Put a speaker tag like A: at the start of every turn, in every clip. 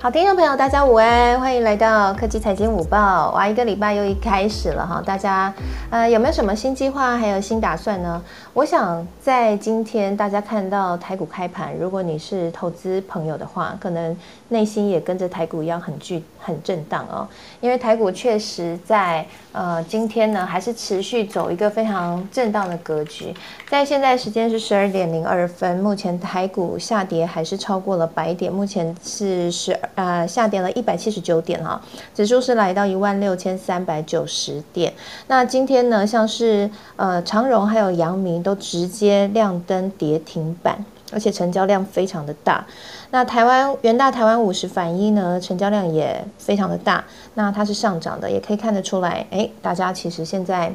A: 好，听众朋友，大家午安，欢迎来到科技财经午报。哇，一个礼拜又一开始了哈，大家呃有没有什么新计划，还有新打算呢？我想在今天大家看到台股开盘，如果你是投资朋友的话，可能内心也跟着台股一样很巨很震荡哦，因为台股确实在呃今天呢还是持续走一个非常震荡的格局。在现在时间是十二点零二分，目前台股下跌还是超过了百点，目前是十。呃，下跌了一百七十九点哈，指数是来到一万六千三百九十点。那今天呢，像是呃长荣还有阳明都直接亮灯跌停板，而且成交量非常的大。那台湾元大台湾五十反一呢，成交量也非常的大，那它是上涨的，也可以看得出来，哎，大家其实现在。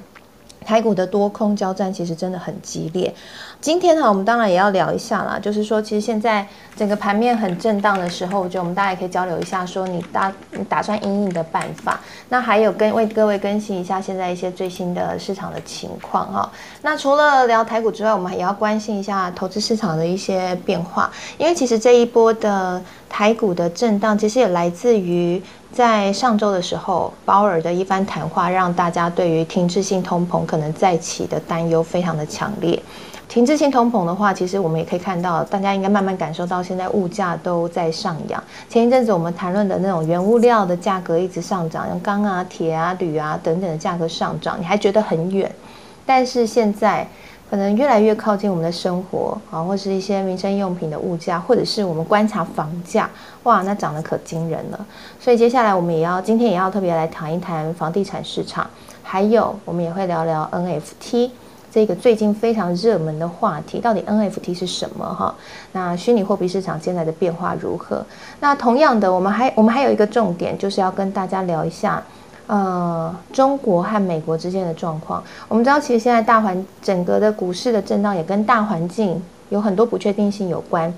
A: 台股的多空交战其实真的很激烈。今天呢，我们当然也要聊一下啦，就是说，其实现在整个盘面很震荡的时候，我觉得我们大家也可以交流一下，说你打你打算应应的办法。那还有跟为各位更新一下现在一些最新的市场的情况哈。那除了聊台股之外，我们也要关心一下投资市场的一些变化，因为其实这一波的台股的震荡，其实也来自于。在上周的时候，鲍尔的一番谈话让大家对于停滞性通膨可能再起的担忧非常的强烈。停滞性通膨的话，其实我们也可以看到，大家应该慢慢感受到，现在物价都在上扬。前一阵子我们谈论的那种原物料的价格一直上涨，像钢啊、铁啊、铝啊等等的价格上涨，你还觉得很远，但是现在。可能越来越靠近我们的生活啊，或是一些民生用品的物价，或者是我们观察房价，哇，那涨得可惊人了。所以接下来我们也要今天也要特别来谈一谈房地产市场，还有我们也会聊聊 NFT 这个最近非常热门的话题，到底 NFT 是什么哈？那虚拟货币市场现在的变化如何？那同样的，我们还我们还有一个重点，就是要跟大家聊一下。呃，中国和美国之间的状况，我们知道，其实现在大环整个的股市的震荡也跟大环境有很多不确定性有关。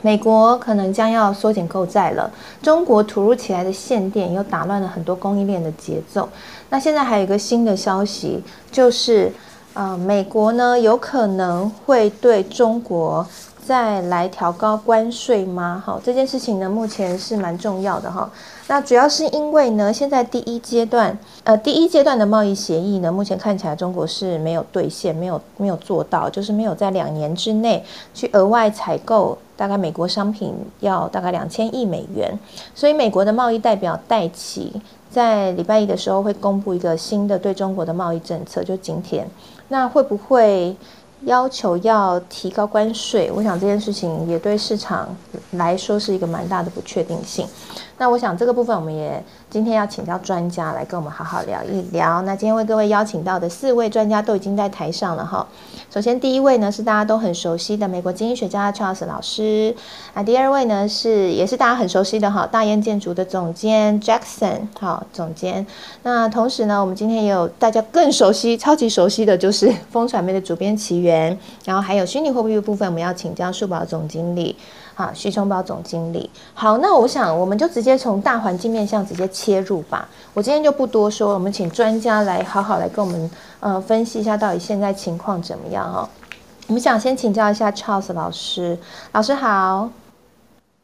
A: 美国可能将要缩减购债了，中国突如其来的限电又打乱了很多供应链的节奏。那现在还有一个新的消息，就是呃，美国呢有可能会对中国。再来调高关税吗？好，这件事情呢，目前是蛮重要的哈。那主要是因为呢，现在第一阶段，呃，第一阶段的贸易协议呢，目前看起来中国是没有兑现，没有没有做到，就是没有在两年之内去额外采购大概美国商品要大概两千亿美元。所以美国的贸易代表戴奇在礼拜一的时候会公布一个新的对中国的贸易政策，就今天，那会不会？要求要提高关税，我想这件事情也对市场来说是一个蛮大的不确定性。那我想这个部分我们也。今天要请教专家来跟我们好好聊一聊。那今天为各位邀请到的四位专家都已经在台上了哈。首先第一位呢是大家都很熟悉的美国经济学家 Charles 老师。啊，第二位呢是也是大家很熟悉的哈，大雁建筑的总监 Jackson 好总监。那同时呢，我们今天也有大家更熟悉、超级熟悉的就是风传媒的主编奇源，然后还有虚拟货币部分，我们要请教数宝总经理。好，徐崇宝总经理。好，那我想我们就直接从大环境面向直接切入吧。我今天就不多说，我们请专家来好好来跟我们呃分析一下到底现在情况怎么样哦。我们想先请教一下 Charles 老师，老师好。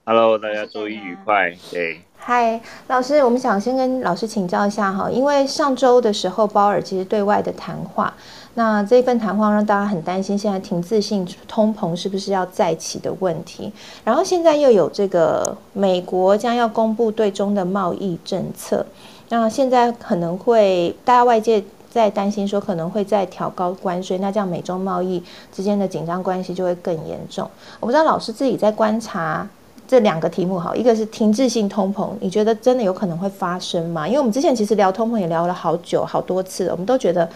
B: Hello，大家周一愉快。对。
A: 嗨，老师，我们想先跟老师请教一下哈，因为上周的时候鲍尔其实对外的谈话。那这份谈话让大家很担心，现在停滞性通膨是不是要再起的问题？然后现在又有这个美国将要公布对中的贸易政策，那现在可能会大家外界在担心说可能会再调高关税，那这样美中贸易之间的紧张关系就会更严重。我不知道老师自己在观察。这两个题目好，一个是停滞性通膨，你觉得真的有可能会发生吗？因为我们之前其实聊通膨也聊了好久好多次，我们都觉得，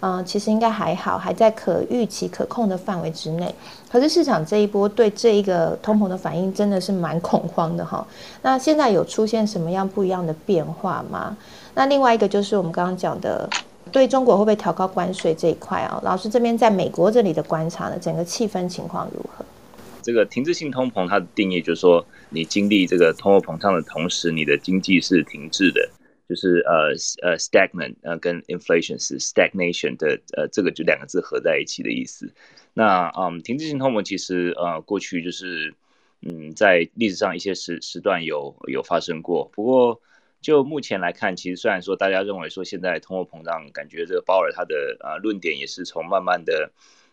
A: 嗯，其实应该还好，还在可预期可控的范围之内。可是市场这一波对这一个通膨的反应真的是蛮恐慌的哈。那现在有出现什么样不一样的变化吗？那另外一个就是我们刚刚讲的，对中国会不会调高关税这一块啊？老师这边在美国这里的观察呢，整个气氛情况如何？
B: 这个停滞性通膨，它的定义就是说，你经历这个通货膨胀的同时，你的经济是停滞的，就是呃呃 stagnant，呃跟 inflation 是 stagnation 的，呃这个就两个字合在一起的意思。那嗯，停滞性通膨其实呃过去就是嗯，在历史上一些时时段有有发生过。不过就目前来看，其实虽然说大家认为说现在通货膨胀，感觉这个鲍尔他的啊论点也是从慢慢的。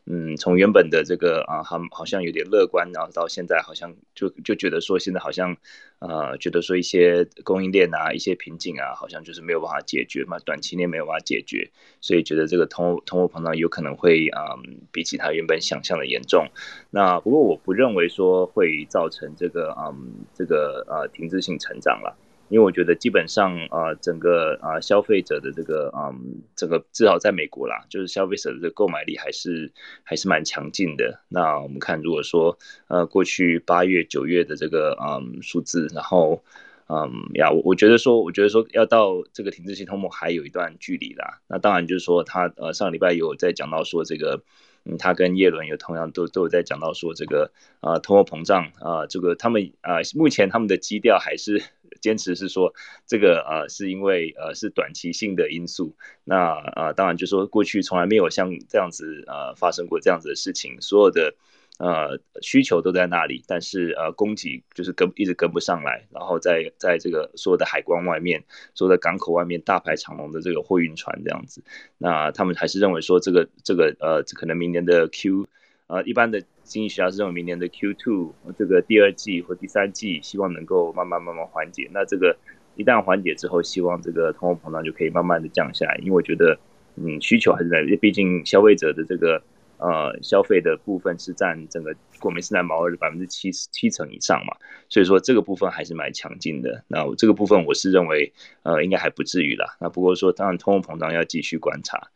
B: 嗯，从原本的这个啊，好好像有点乐观，然后到现在好像就就觉得说现在好像，呃，觉得说一些供应链啊，一些瓶颈啊，好像就是没有办法解决嘛，短期内没有办法解决，所以觉得这个通通货膨胀有可能会啊，比起他原本想象的严重。那不过我不认为说会造成这个嗯，这个呃停滞性成长了。因为我觉得基本上啊，整个啊消费者的这个嗯，整个至少在美国啦，就是消费者的这个购买力还是还是蛮强劲的。那我们看，如果说呃过去八月、九月的这个嗯数字，然后嗯呀，我我觉得说，我觉得说要到这个停滞性通膨还有一段距离啦。那当然就是说，他呃上礼拜有在讲到说这个。嗯，他跟叶伦有同样都都有在讲到说这个啊通货膨胀啊，这个他们啊目前他们的基调还是坚持是说这个呃是因为呃是短期性的因素，那啊当然就说过去从来没有像这样子呃发生过这样子的事情，所有的。呃，需求都在那里，但是呃，供给就是跟一直跟不上来，然后在在这个所有的海关外面，所有的港口外面大排长龙的这个货运船这样子，那他们还是认为说这个这个呃，可能明年的 Q，呃，一般的经济学家是认为明年的 Q two 这个第二季或第三季，希望能够慢慢慢慢缓解。那这个一旦缓解之后，希望这个通货膨胀就可以慢慢的降下来，因为我觉得嗯，需求还是在，毕竟消费者的这个。呃，消费的部分是占整个国民生产毛额的百分之七十七成以上嘛，所以说这个部分还是蛮强劲的。那这个部分我是认为，呃，应该还不至于啦。那不过说，当然通货膨胀要继续观察。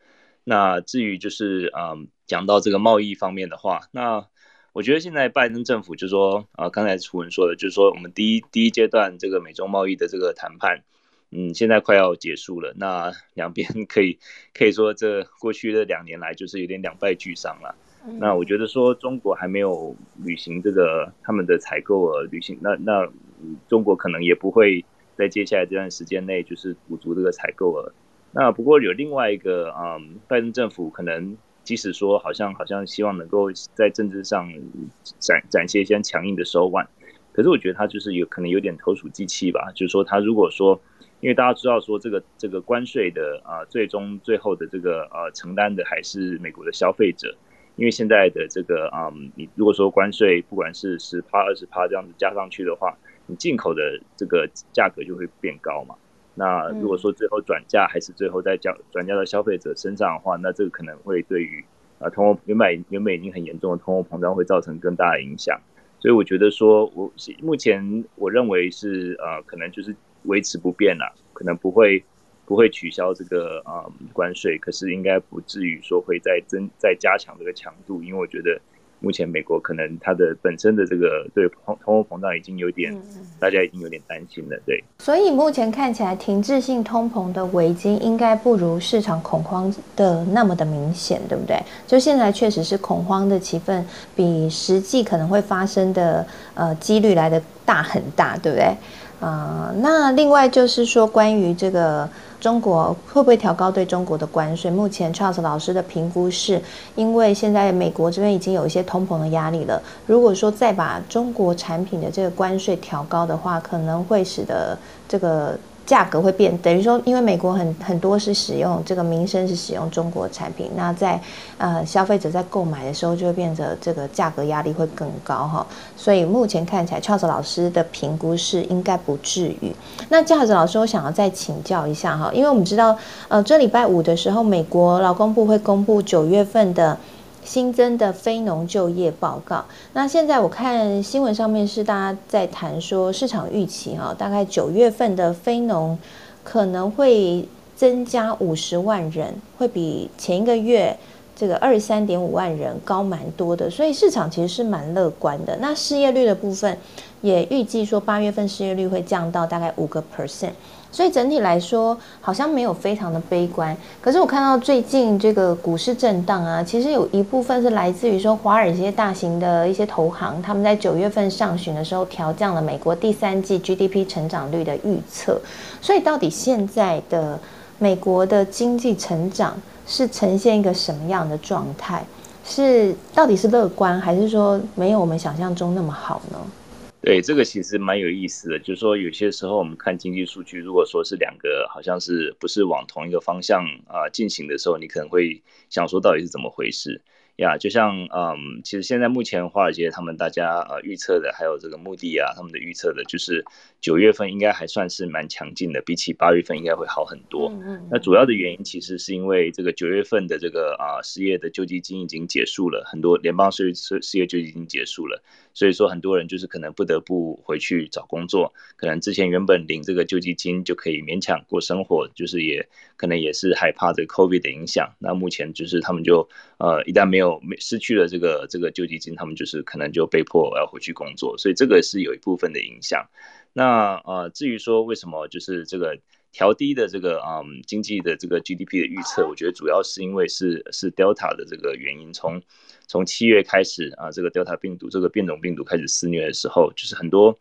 B: 那至于就是，嗯，讲到这个贸易方面的话，那我觉得现在拜登政府就说，啊，刚才楚文说的，就是说我们第一第一阶段这个美中贸易的这个谈判。嗯，现在快要结束了，那 两边可以可以说这过去的两年来就是有点两败俱伤了。那我觉得说中国还没有履行这个他们的采购额履行，那那中国可能也不会在接下来这段时间内就是补足这个采购额。那不过有另外一个嗯，拜登政府可能即使说好像好像希望能够在政治上展展现一些强硬的手腕，可是我觉得他就是有可能有点投鼠忌器吧，就是说他如果说。因为大家知道说这个这个关税的啊，最终最后的这个呃承担的还是美国的消费者，因为现在的这个啊，你如果说关税不管是十趴二十趴这样子加上去的话，你进口的这个价格就会变高嘛。那如果说最后转嫁还是最后再交转嫁到消费者身上的话，那这个可能会对于啊通货原本原本已经很严重的通货膨胀会造成更大的影响。所以我觉得说，我目前我认为是呃，可能就是。维持不变了，可能不会不会取消这个啊关税，可是应该不至于说会再增再加强这个强度，因为我觉得目前美国可能它的本身的这个对通通货膨胀已经有点，大家已经有点担心了，对。
A: 所以目前看起来停滞性通膨的危机应该不如市场恐慌的那么的明显，对不对？就现在确实是恐慌的气氛比实际可能会发生的呃几率来的大很大，对不对？啊，那另外就是说，关于这个中国会不会调高对中国的关税？目前 Charles 老师的评估是，因为现在美国这边已经有一些通膨的压力了，如果说再把中国产品的这个关税调高的话，可能会使得这个。价格会变，等于说，因为美国很很多是使用这个民生是使用中国产品，那在呃消费者在购买的时候就会变得这个价格压力会更高哈，所以目前看起来，Charles 老师的评估是应该不至于。那 Charles 老师，我想要再请教一下哈，因为我们知道，呃，这礼拜五的时候，美国劳工部会公布九月份的。新增的非农就业报告。那现在我看新闻上面是大家在谈说市场预期哈，大概九月份的非农可能会增加五十万人，会比前一个月这个二十三点五万人高蛮多的，所以市场其实是蛮乐观的。那失业率的部分也预计说八月份失业率会降到大概五个 percent。所以整体来说，好像没有非常的悲观。可是我看到最近这个股市震荡啊，其实有一部分是来自于说华尔街大型的一些投行，他们在九月份上旬的时候调降了美国第三季 GDP 成长率的预测。所以到底现在的美国的经济成长是呈现一个什么样的状态？是到底是乐观，还是说没有我们想象中那么好呢？
B: 对，这个其实蛮有意思的，就是说有些时候我们看经济数据，如果说是两个好像是不是往同一个方向啊进行的时候，你可能会想说到底是怎么回事。呀，就像嗯，其实现在目前华尔街他们大家呃预测的，还有这个目的啊，他们的预测的，就是九月份应该还算是蛮强劲的，比起八月份应该会好很多。嗯嗯。那主要的原因其实是因为这个九月份的这个啊失业的救济金已经结束了，很多联邦税失失业救济金结束了，所以说很多人就是可能不得不回去找工作，可能之前原本领这个救济金就可以勉强过生活，就是也可能也是害怕这个 COVID 的影响。那目前就是他们就呃一旦没有没失去了这个这个救济金，他们就是可能就被迫要回去工作，所以这个是有一部分的影响。那呃，至于说为什么就是这个调低的这个嗯经济的这个 GDP 的预测，我觉得主要是因为是是 Delta 的这个原因，从从七月开始啊，这个 Delta 病毒这个变种病毒开始肆虐的时候，就是很多。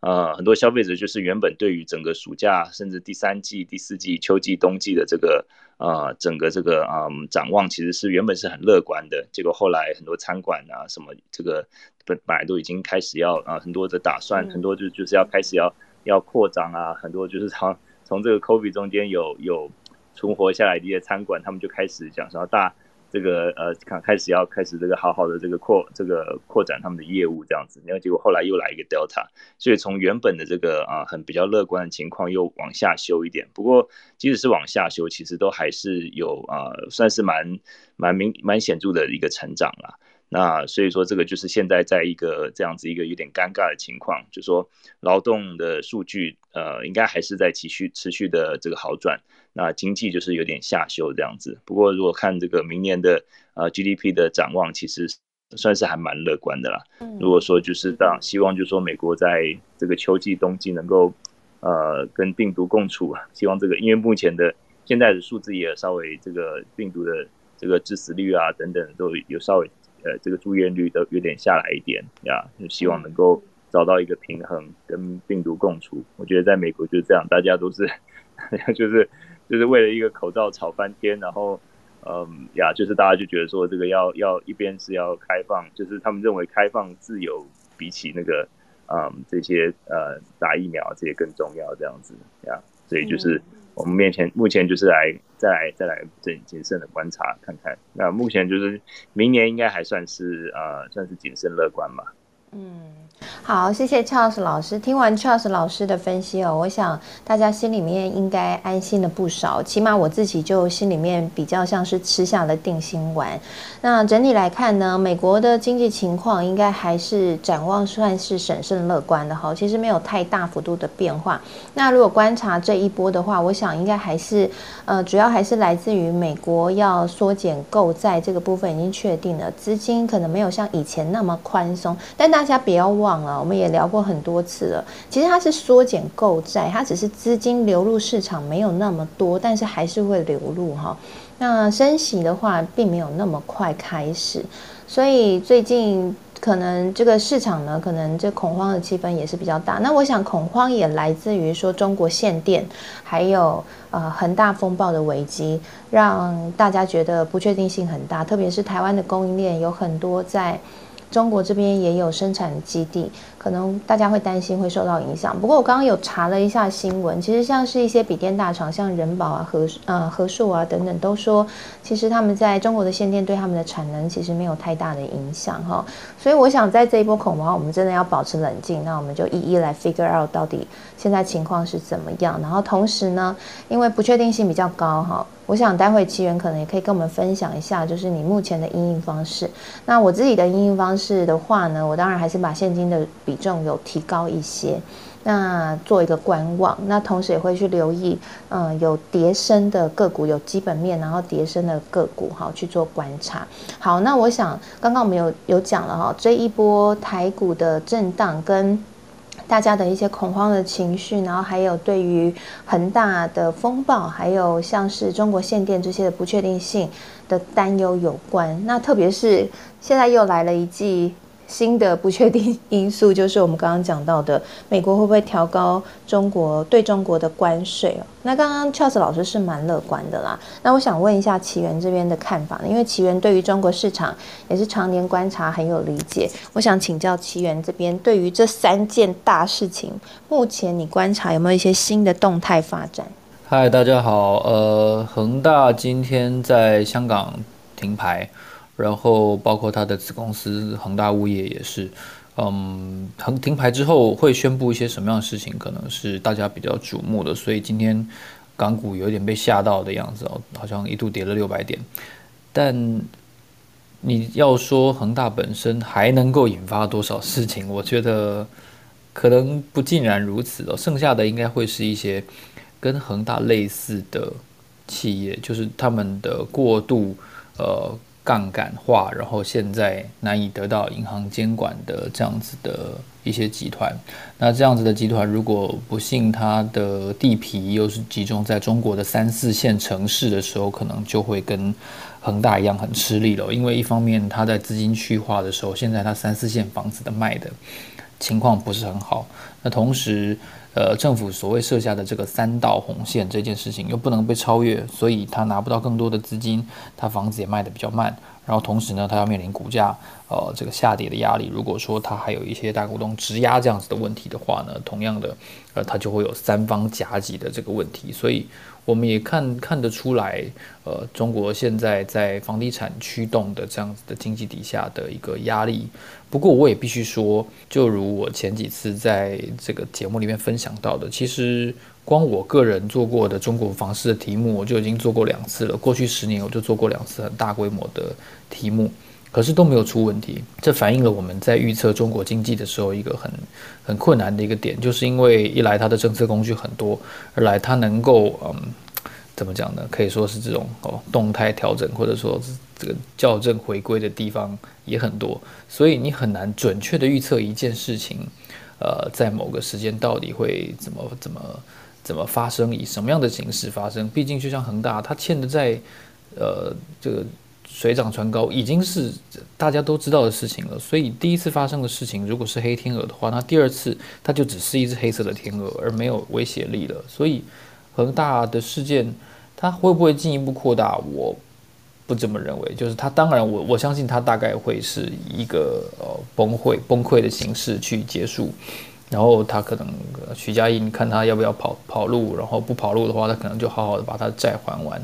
B: 呃，很多消费者就是原本对于整个暑假，甚至第三季、第四季、秋季、冬季的这个呃整个这个嗯展望，其实是原本是很乐观的。结果后来很多餐馆啊，什么这个本本来都已经开始要啊很多的打算，很多就就是要开始要要扩张啊，很多就是从从这个 COVID 中间有有存活下来的一些餐馆，他们就开始讲说大。这个呃，开开始要开始这个好好的这个扩这个扩展他们的业务这样子，然后结果后来又来一个 Delta，所以从原本的这个啊很比较乐观的情况又往下修一点。不过即使是往下修，其实都还是有啊算是蛮蛮明蛮显著的一个成长啦。那所以说这个就是现在在一个这样子一个有点尴尬的情况，就说劳动的数据呃应该还是在持续持续的这个好转。那经济就是有点下修这样子，不过如果看这个明年的呃 GDP 的展望，其实算是还蛮乐观的啦。如果说就是当希望就是说美国在这个秋季冬季能够呃跟病毒共处，希望这个因为目前的现在的数字也稍微这个病毒的这个致死率啊等等都有稍微呃这个住院率都有点下来一点呀，就希望能够找到一个平衡跟病毒共处。我觉得在美国就是这样，大家都是 就是。就是为了一个口罩吵翻天，然后，嗯呀，就是大家就觉得说这个要要一边是要开放，就是他们认为开放自由比起那个，嗯，这些呃打疫苗这些更重要这样子呀，所以就是我们面前目前就是来再来再来谨谨慎的观察看看，那目前就是明年应该还算是呃算是谨慎乐观吧，
A: 嗯。好，谢谢 Charles 老师。听完 Charles 老师的分析哦，我想大家心里面应该安心了不少。起码我自己就心里面比较像是吃下了定心丸。那整体来看呢，美国的经济情况应该还是展望算是审慎乐观的哈。其实没有太大幅度的变化。那如果观察这一波的话，我想应该还是呃，主要还是来自于美国要缩减购债这个部分已经确定了，资金可能没有像以前那么宽松。但大大家不要忘。了，我们也聊过很多次了。其实它是缩减购债，它只是资金流入市场没有那么多，但是还是会流入哈。那升息的话，并没有那么快开始，所以最近可能这个市场呢，可能这恐慌的气氛也是比较大。那我想恐慌也来自于说中国限电，还有呃恒大风暴的危机，让大家觉得不确定性很大，特别是台湾的供应链有很多在。中国这边也有生产基地。可能大家会担心会受到影响，不过我刚刚有查了一下新闻，其实像是一些笔电大厂，像人保啊、和呃和硕啊等等，都说其实他们在中国的限电对他们的产能其实没有太大的影响哈。所以我想在这一波恐慌，我们真的要保持冷静，那我们就一一来 figure out 到底现在情况是怎么样。然后同时呢，因为不确定性比较高哈，我想待会奇源可能也可以跟我们分享一下，就是你目前的应用方式。那我自己的应用方式的话呢，我当然还是把现金的。比重有提高一些，那做一个观望，那同时也会去留意，嗯，有叠升的个股，有基本面，然后叠升的个股，哈，去做观察。好，那我想刚刚我们有有讲了哈，这一波台股的震荡跟大家的一些恐慌的情绪，然后还有对于恒大的风暴，还有像是中国限电这些的不确定性的担忧有关。那特别是现在又来了一季。新的不确定因素，就是我们刚刚讲到的，美国会不会调高中国对中国的关税哦？那刚刚 Charles 老师是蛮乐观的啦。那我想问一下奇源这边的看法呢？因为奇源对于中国市场也是常年观察很有理解，我想请教奇源这边对于这三件大事情，目前你观察有没有一些新的动态发展？
C: 嗨，大家好。呃，恒大今天在香港停牌，然后包括它的子公司恒大物业也是，嗯，恒停牌之后会宣布一些什么样的事情，可能是大家比较瞩目的。所以今天港股有点被吓到的样子哦，好像一度跌了六百点。但你要说恒大本身还能够引发多少事情，我觉得可能不尽然如此哦。剩下的应该会是一些。跟恒大类似的企业，就是他们的过度呃杠杆化，然后现在难以得到银行监管的这样子的一些集团。那这样子的集团，如果不幸它的地皮又是集中在中国的三四线城市的时候，可能就会跟恒大一样很吃力了。因为一方面它在资金去化的时候，现在它三四线房子的卖的情况不是很好。那同时，呃，政府所谓设下的这个三道红线这件事情又不能被超越，所以他拿不到更多的资金，他房子也卖得比较慢。然后同时呢，他要面临股价呃这个下跌的压力。如果说他还有一些大股东质押这样子的问题的话呢，同样的，呃，他就会有三方夹击的这个问题。所以。我们也看看得出来，呃，中国现在在房地产驱动的这样子的经济底下的一个压力。不过，我也必须说，就如我前几次在这个节目里面分享到的，其实光我个人做过的中国房市的题目，我就已经做过两次了。过去十年，我就做过两次很大规模的题目。可是都没有出问题，这反映了我们在预测中国经济的时候一个很很困难的一个点，就是因为一来它的政策工具很多，二来它能够嗯怎么讲呢？可以说是这种哦动态调整或者说这个校正回归的地方也很多，所以你很难准确的预测一件事情，呃，在某个时间到底会怎么怎么怎么发生，以什么样的形式发生？毕竟就像恒大，它欠的债，呃，这个。水涨船高已经是大家都知道的事情了，所以第一次发生的事情如果是黑天鹅的话，那第二次它就只是一只黑色的天鹅，而没有威胁力了。所以恒大的事件它会不会进一步扩大？我不这么认为。就是它当然，我我相信它大概会是一个呃崩溃崩溃的形式去结束，然后他可能徐家印看他要不要跑跑路，然后不跑路的话，他可能就好好的把他债还完。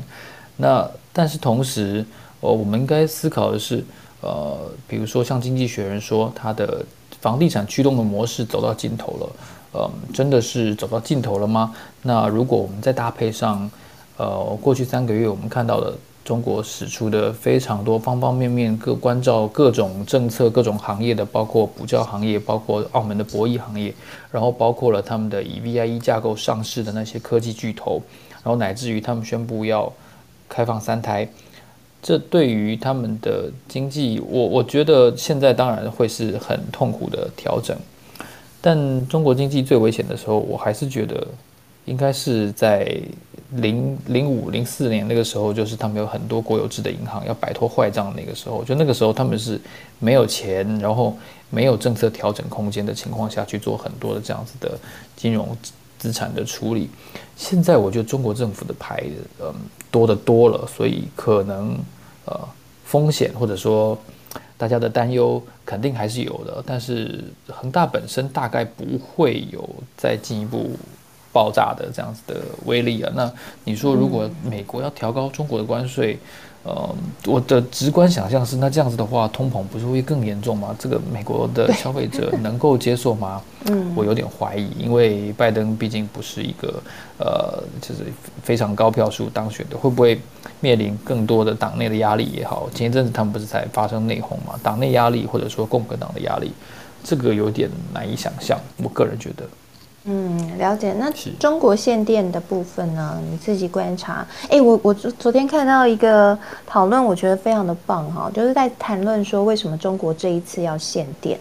C: 那但是同时。呃，我们应该思考的是，呃，比如说像经济学人说，它的房地产驱动的模式走到尽头了，呃，真的是走到尽头了吗？那如果我们再搭配上，呃，过去三个月我们看到的中国使出的非常多方方面面各关照各种政策、各种行业的，包括补教行业，包括澳门的博弈行业，然后包括了他们的以 VIE 架构上市的那些科技巨头，然后乃至于他们宣布要开放三胎。这对于他们的经济，我我觉得现在当然会是很痛苦的调整。但中国经济最危险的时候，我还是觉得应该是在零零五零四年那个时候，就是他们有很多国有制的银行要摆脱坏账那个时候，就那个时候他们是没有钱，然后没有政策调整空间的情况下去做很多的这样子的金融资产的处理。现在我觉得中国政府的牌，嗯。多的多了，所以可能呃风险或者说大家的担忧肯定还是有的，但是恒大本身大概不会有再进一步爆炸的这样子的威力啊。那你说如果美国要调高中国的关税？呃，我的直观想象是，那这样子的话，通膨不是会更严重吗？这个美国的消费者能够接受吗？嗯，我有点怀疑，因为拜登毕竟不是一个呃，就是非常高票数当选的，会不会面临更多的党内的压力也好？前一阵子他们不是才发生内讧嘛？党内压力或者说共和党的压力，这个有点难以想象。我个人觉得。
A: 嗯，了解。那中国限电的部分呢？你自己观察。哎，我我昨昨天看到一个讨论，我觉得非常的棒哈，就是在谈论说为什么中国这一次要限电。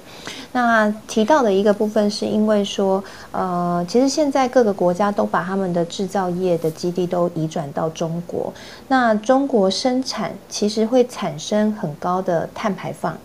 A: 那提到的一个部分是因为说，呃，其实现在各个国家都把他们的制造业的基地都移转到中国。那中国生产其实会产生很高的碳排放。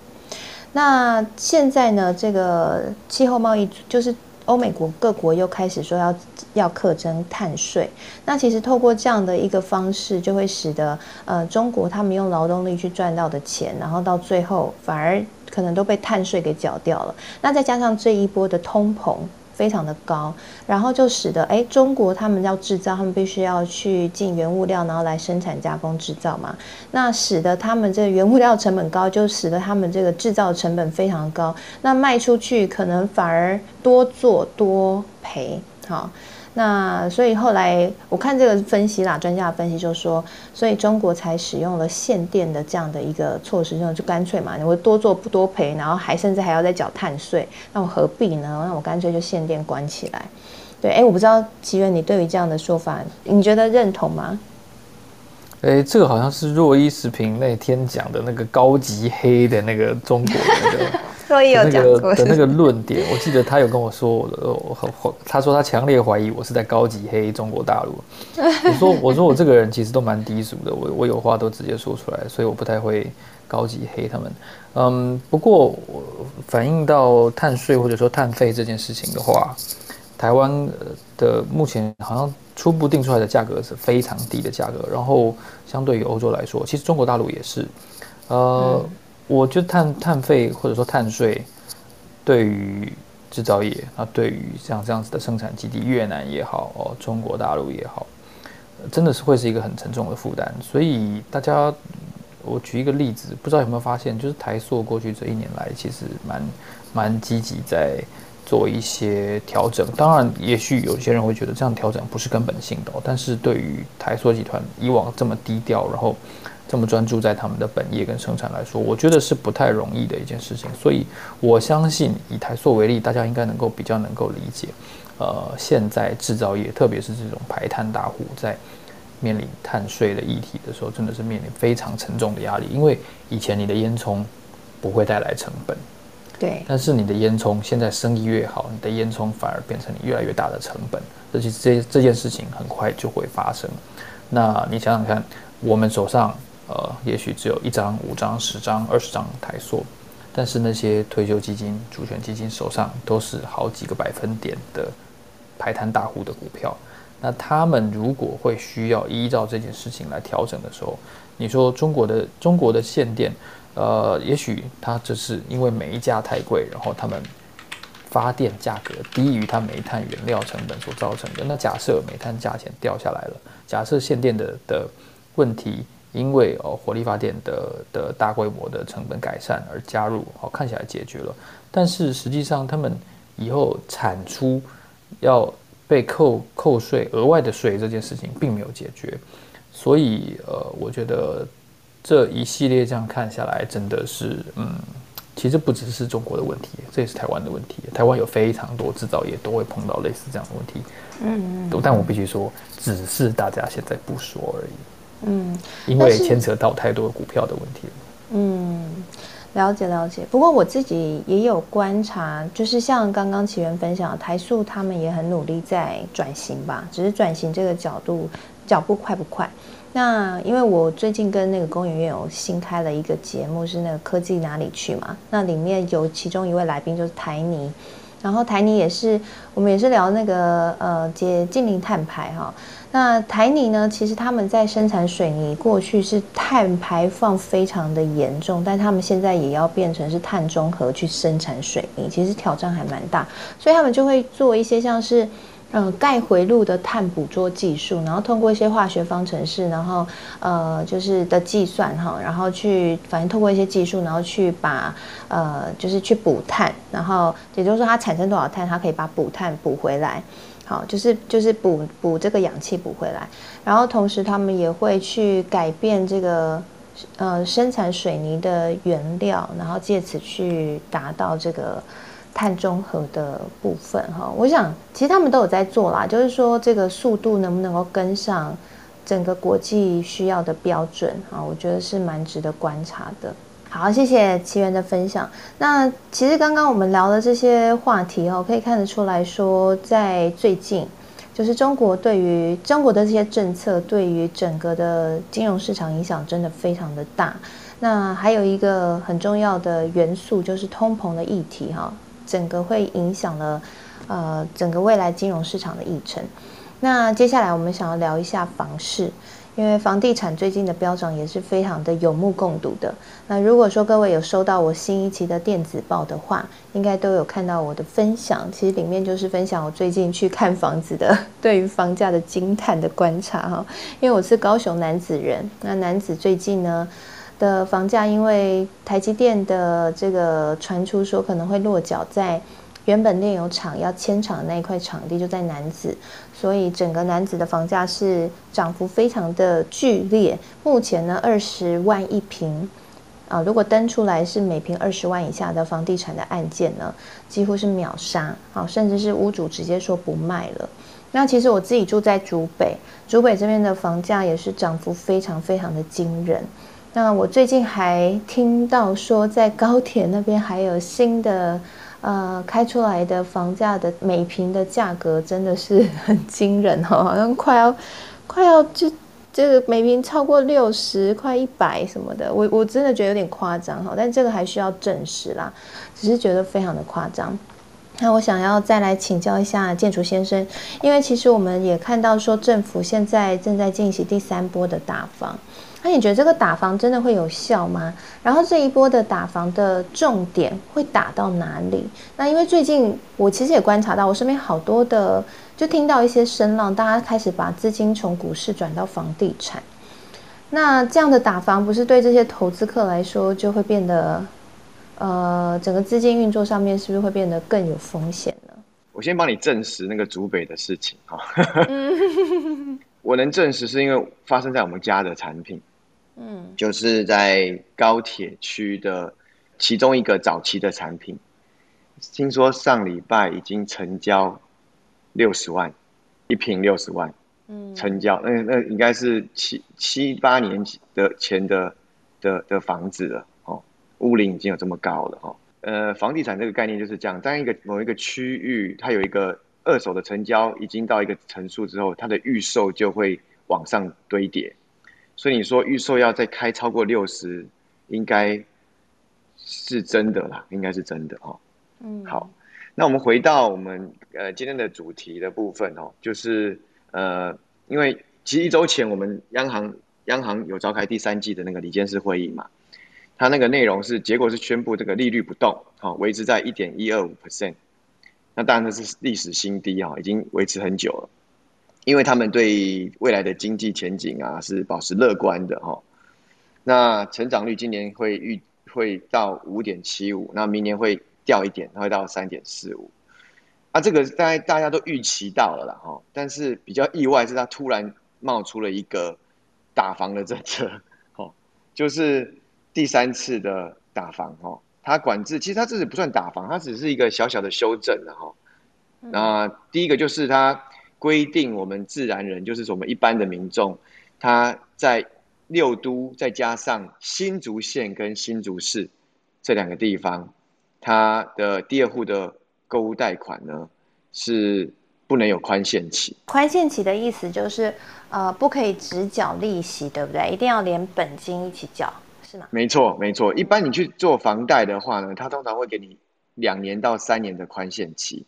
A: 那现在呢，这个气候贸易就是欧美国各国又开始说要要课征碳税。那其实透过这样的一个方式，就会使得呃中国他们用劳动力去赚到的钱，然后到最后反而可能都被碳税给缴掉了。那再加上这一波的通膨。非常的高，然后就使得哎，中国他们要制造，他们必须要去进原物料，然后来生产加工制造嘛。那使得他们这原物料成本高，就使得他们这个制造成本非常高。那卖出去可能反而多做多赔，好。那所以后来我看这个分析啦，专家的分析就说，所以中国才使用了限电的这样的一个措施，就就干脆嘛，我多做不多赔，然后还甚至还要再缴碳税，那我何必呢？那我干脆就限电关起来。对，哎，我不知道奇源，你对于这样的说法，你觉得认同吗？
C: 哎，这个好像是若一食品那天讲的那个高级黑的那个中国那个。
A: 那
C: 个的那个论点，我记得他有跟我说，我我他说他强烈怀疑我是在高级黑中国大陆。我说我说我这个人其实都蛮低俗的，我我有话都直接说出来，所以我不太会高级黑他们。嗯，不过反映到碳税或者说碳费这件事情的话，台湾的目前好像初步定出来的价格是非常低的价格，然后相对于欧洲来说，其实中国大陆也是，呃。我觉得碳碳费或者说碳税，对于制造业啊，对于像这样子的生产基地，越南也好哦，中国大陆也好，真的是会是一个很沉重的负担。所以大家，我举一个例子，不知道有没有发现，就是台塑过去这一年来，其实蛮蛮积极在做一些调整。当然，也许有些人会觉得这样调整不是根本性的，但是对于台塑集团以往这么低调，然后。这么专注在他们的本业跟生产来说，我觉得是不太容易的一件事情。所以我相信以台塑为例，大家应该能够比较能够理解，呃，现在制造业，特别是这种排碳大户，在面临碳税的议题的时候，真的是面临非常沉重的压力。因为以前你的烟囱不会带来成本，
A: 对，
C: 但是你的烟囱现在生意越好，你的烟囱反而变成你越来越大的成本，而且这这件事情很快就会发生。那你想想看，我们手上。呃，也许只有一张、五张、十张、二十张台塑，但是那些退休基金、主权基金手上都是好几个百分点的排摊大户的股票。那他们如果会需要依照这件事情来调整的时候，你说中国的中国的限电，呃，也许它只是因为煤价太贵，然后他们发电价格低于它煤炭原料成本所造成的。那假设煤炭价钱掉下来了，假设限电的的问题。因为哦，火力发电的的大规模的成本改善而加入，哦，看起来解决了。但是实际上，他们以后产出要被扣扣税、额外的税这件事情并没有解决。所以呃，我觉得这一系列这样看下来，真的是嗯，其实不只是中国的问题，这也是台湾的问题。台湾有非常多制造业都会碰到类似这样的问题。嗯嗯。但我必须说，只是大家现在不说而已。嗯，因为牵扯到太多股票的问题
A: 嗯，了解了解。不过我自己也有观察，就是像刚刚起源分享，台塑他们也很努力在转型吧，只是转型这个角度脚步快不快？那因为我最近跟那个公园院有新开了一个节目，是那个科技哪里去嘛？那里面有其中一位来宾就是台泥，然后台泥也是我们也是聊那个呃接近零碳排哈。那台泥呢？其实他们在生产水泥，过去是碳排放非常的严重，但他们现在也要变成是碳中和去生产水泥，其实挑战还蛮大，所以他们就会做一些像是，嗯，钙回路的碳捕捉技术，然后通过一些化学方程式，然后呃，就是的计算哈，然后去反正通过一些技术，然后去把呃，就是去补碳，然后也就是说它产生多少碳，它可以把补碳补回来。好，就是就是补补这个氧气补回来，然后同时他们也会去改变这个呃生产水泥的原料，然后借此去达到这个碳中和的部分哈。我想其实他们都有在做啦，就是说这个速度能不能够跟上整个国际需要的标准啊？我觉得是蛮值得观察的。好，谢谢奇缘的分享。那其实刚刚我们聊的这些话题哦，可以看得出来说，在最近，就是中国对于中国的这些政策，对于整个的金融市场影响真的非常的大。那还有一个很重要的元素就是通膨的议题哈，整个会影响了呃整个未来金融市场的议程。那接下来我们想要聊一下房市。因为房地产最近的飙涨也是非常的有目共睹的。那如果说各位有收到我新一期的电子报的话，应该都有看到我的分享。其实里面就是分享我最近去看房子的 对于房价的惊叹的观察哈。因为我是高雄男子人，那男子最近呢的房价，因为台积电的这个传出说可能会落脚在。原本炼油厂要迁厂的那一块场地就在南子，所以整个南子的房价是涨幅非常的剧烈。目前呢，二十万一平，啊，如果登出来是每平二十万以下的房地产的案件呢，几乎是秒杀，啊，甚至是屋主直接说不卖了。那其实我自己住在竹北，竹北这边的房价也是涨幅非常非常的惊人。那我最近还听到说，在高铁那边还有新的。呃，开出来的房价的每平的价格真的是很惊人哦，好像快要快要就这个每平超过六十快一百什么的，我我真的觉得有点夸张哈，但这个还需要证实啦，只是觉得非常的夸张。那我想要再来请教一下建筑先生，因为其实我们也看到说政府现在正在进行第三波的打房。那你觉得这个打房真的会有效吗？然后这一波的打房的重点会打到哪里？那因为最近我其实也观察到，我身边好多的就听到一些声浪，大家开始把资金从股市转到房地产。那这样的打房不是对这些投资客来说就会变得，呃，整个资金运作上面是不是会变得更有风险呢？
D: 我先帮你证实那个竹北的事情哈。我能证实是因为发生在我们家的产品。嗯，就是在高铁区的其中一个早期的产品，听说上礼拜已经成交六十万一平，六十万，嗯，成交那那应该是七七八年的前的的的房子了哦，屋龄已经有这么高了哦，呃，房地产这个概念就是这样，当一个某一个区域它有一个二手的成交已经到一个层数之后，它的预售就会往上堆叠。所以你说预售要再开超过六十，应该是真的啦，应该是真的哦。嗯，好，那我们回到我们呃今天的主题的部分哦，就是呃，因为其实一周前我们央行央行有召开第三季的那个理监事会议嘛，它那个内容是结果是宣布这个利率不动，好，维持在一点一二五 percent，那当然那是历史新低啊，已经维持很久了。因为他们对未来的经济前景啊是保持乐观的哈，那成长率今年会预会到五点七五，那明年会掉一点，会到三点四五，啊，这个大概大家都预期到了啦哈，但是比较意外是它突然冒出了一个打房的政策，哦，就是第三次的打房哈，它管制其实它这是不算打房，它只是一个小小的修正的哈，那第一个就是它。规定我们自然人，就是我们一般的民众，他在六都再加上新竹县跟新竹市这两个地方，他的第二户的购物贷款呢是不能有宽限期。
A: 宽限期的意思就是，呃，不可以只缴利息，对不对？一定要连本金一起缴，是吗？
D: 没错，没错。一般你去做房贷的话呢，他通常会给你两年到三年的宽限期。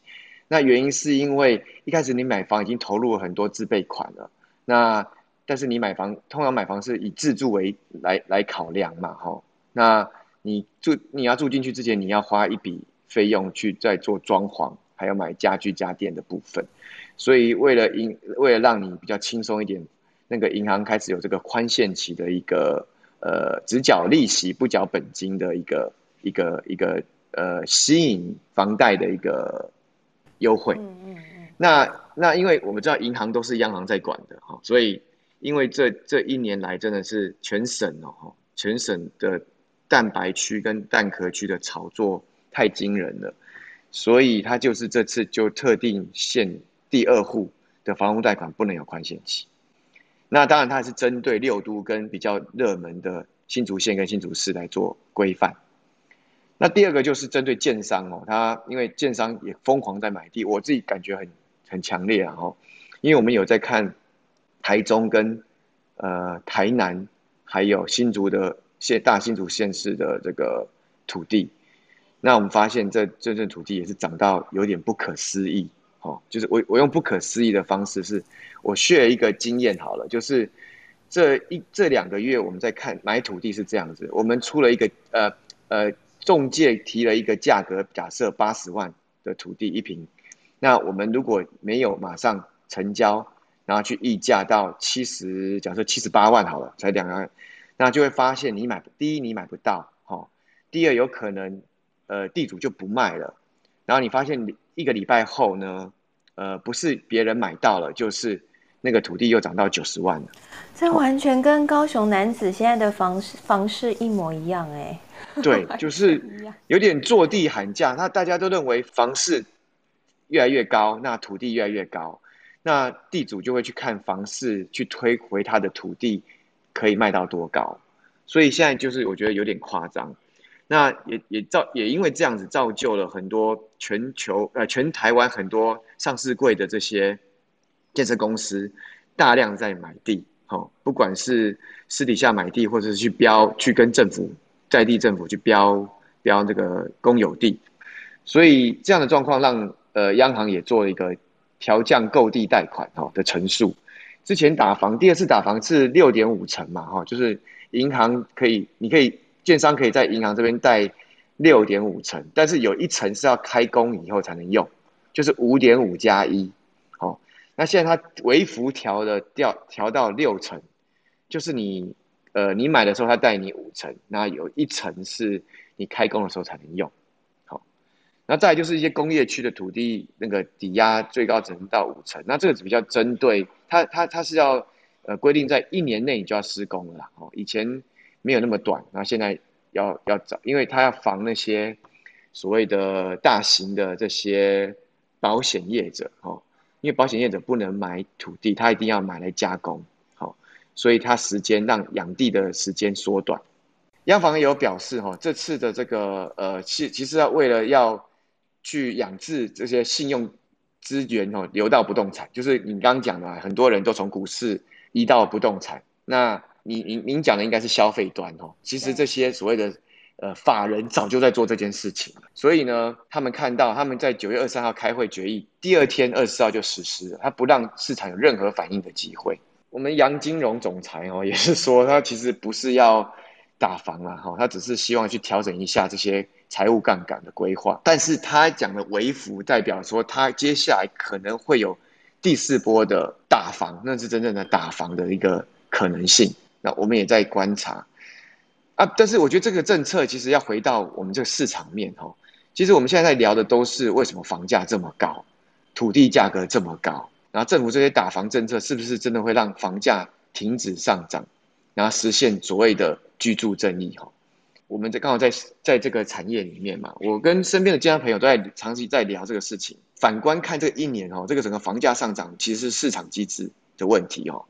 D: 那原因是因为一开始你买房已经投入了很多自备款了，那但是你买房通常买房是以自住为来来考量嘛，哈，那你住你要住进去之前，你要花一笔费用去再做装潢，还要买家具家电的部分，所以为了银为了让你比较轻松一点，那个银行开始有这个宽限期的一个呃只缴利息不缴本金的一个一个一个呃吸引房贷的一个。优惠，嗯嗯嗯，那那因为我们知道银行都是央行在管的哈，所以因为这这一年来真的是全省哦，全省的蛋白区跟蛋壳区的炒作太惊人了，所以他就是这次就特定限第二户的房屋贷款不能有宽限期，那当然它是针对六都跟比较热门的新竹县跟新竹市来做规范。那第二个就是针对建商哦，他因为建商也疯狂在买地，我自己感觉很很强烈啊哈，因为我们有在看台中跟呃台南还有新竹的县大新竹县市的这个土地，那我们发现这这阵土地也是涨到有点不可思议，哦，就是我我用不可思议的方式，是我 share 一个经验好了，就是这一这两个月我们在看买土地是这样子，我们出了一个呃呃中介提了一个价格，假设八十万的土地一平，那我们如果没有马上成交。然后去溢价到七十，假设七十八万好了，才两万，那就会发现你买第一你买不到，哈，第二有可能，呃，地主就不卖了，然后你发现一个礼拜后呢，呃，不是别人买到了，就是那个土地又涨到九十万了。
A: 这完全跟高雄男子现在的房市房市一模一样哎。
D: 对，就是有点坐地喊价，那大家都认为房市越来越高，那土地越来越高。那地主就会去看房市，去推回他的土地可以卖到多高，所以现在就是我觉得有点夸张。那也也造也因为这样子造就了很多全球呃全台湾很多上市柜的这些建设公司大量在买地，好，不管是私底下买地，或者是去标去跟政府在地政府去标标这个公有地，所以这样的状况让呃央行也做了一个。调降购地贷款哈的成数，之前打房第二次打房是六点五成嘛哈，就是银行可以，你可以建商可以在银行这边贷六点五成，但是有一层是要开工以后才能用，就是五点五加一，好，那现在它微幅调的调调到六成，就是你呃你买的时候他贷你五成，那有一层是你开工的时候才能用好。那再就是一些工业区的土地，那个抵押最高只能到五成。那这个比较针对它，它它是要呃规定在一年内你就要施工了哦。以前没有那么短，那现在要要找，因为它要防那些所谓的大型的这些保险业者哦，因为保险业者不能买土地，他一定要买来加工，所以他时间让养地的时间缩短。央行也有表示哈，这次的这个呃，其其实要为了要去养制这些信用资源哦，流到不动产，就是你刚刚讲的，很多人都从股市移到不动产。那您您您讲的应该是消费端哦，其实这些所谓的呃法人早就在做这件事情所以呢，他们看到他们在九月二十三号开会决议，第二天二十四号就实施了，他不让市场有任何反应的机会。我们杨金荣总裁哦也是说，他其实不是要打房啊，哈，他只是希望去调整一下这些。财务杠杆的规划，但是他讲的微幅代表说，他接下来可能会有第四波的打房，那是真正的打房的一个可能性。那我们也在观察啊，但是我觉得这个政策其实要回到我们这个市场面哦。其实我们现在在聊的都是为什么房价这么高，土地价格这么高，然后政府这些打房政策是不是真的会让房价停止上涨，然后实现所谓的居住正义哈？我们在刚好在在这个产业里面嘛，我跟身边的家朋友都在长期在聊这个事情。反观看这一年哦，这个整个房价上涨其实是市场机制的问题哦。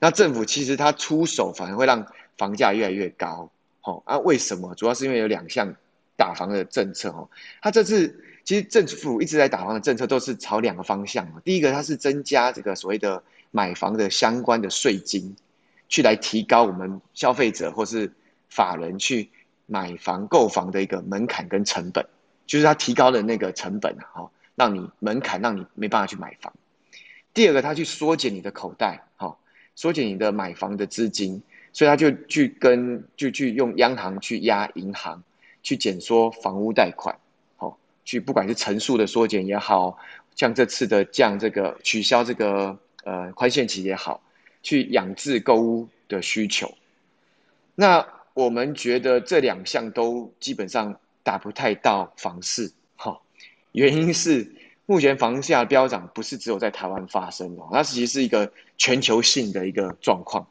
D: 那政府其实它出手反而会让房价越来越高，哦啊？为什么？主要是因为有两项打房的政策哦。它这次其实政府一直在打房的政策都是朝两个方向第一个，它是增加这个所谓的买房的相关的税金，去来提高我们消费者或是法人去。买房购房的一个门槛跟成本，就是它提高了那个成本啊，哈，让你门槛让你没办法去买房。第二个，它去缩减你的口袋，哈，缩减你的买房的资金，所以它就去跟就去用央行去压银行，去减缩房屋贷款，去不管是层数的缩减也好，像这次的降这个取消这个呃宽限期也好，去养制购屋的需求，那。我们觉得这两项都基本上达不太到房市，哈，原因是目前房价飙涨不是只有在台湾发生哦，它其实是一个全球性的一个状况，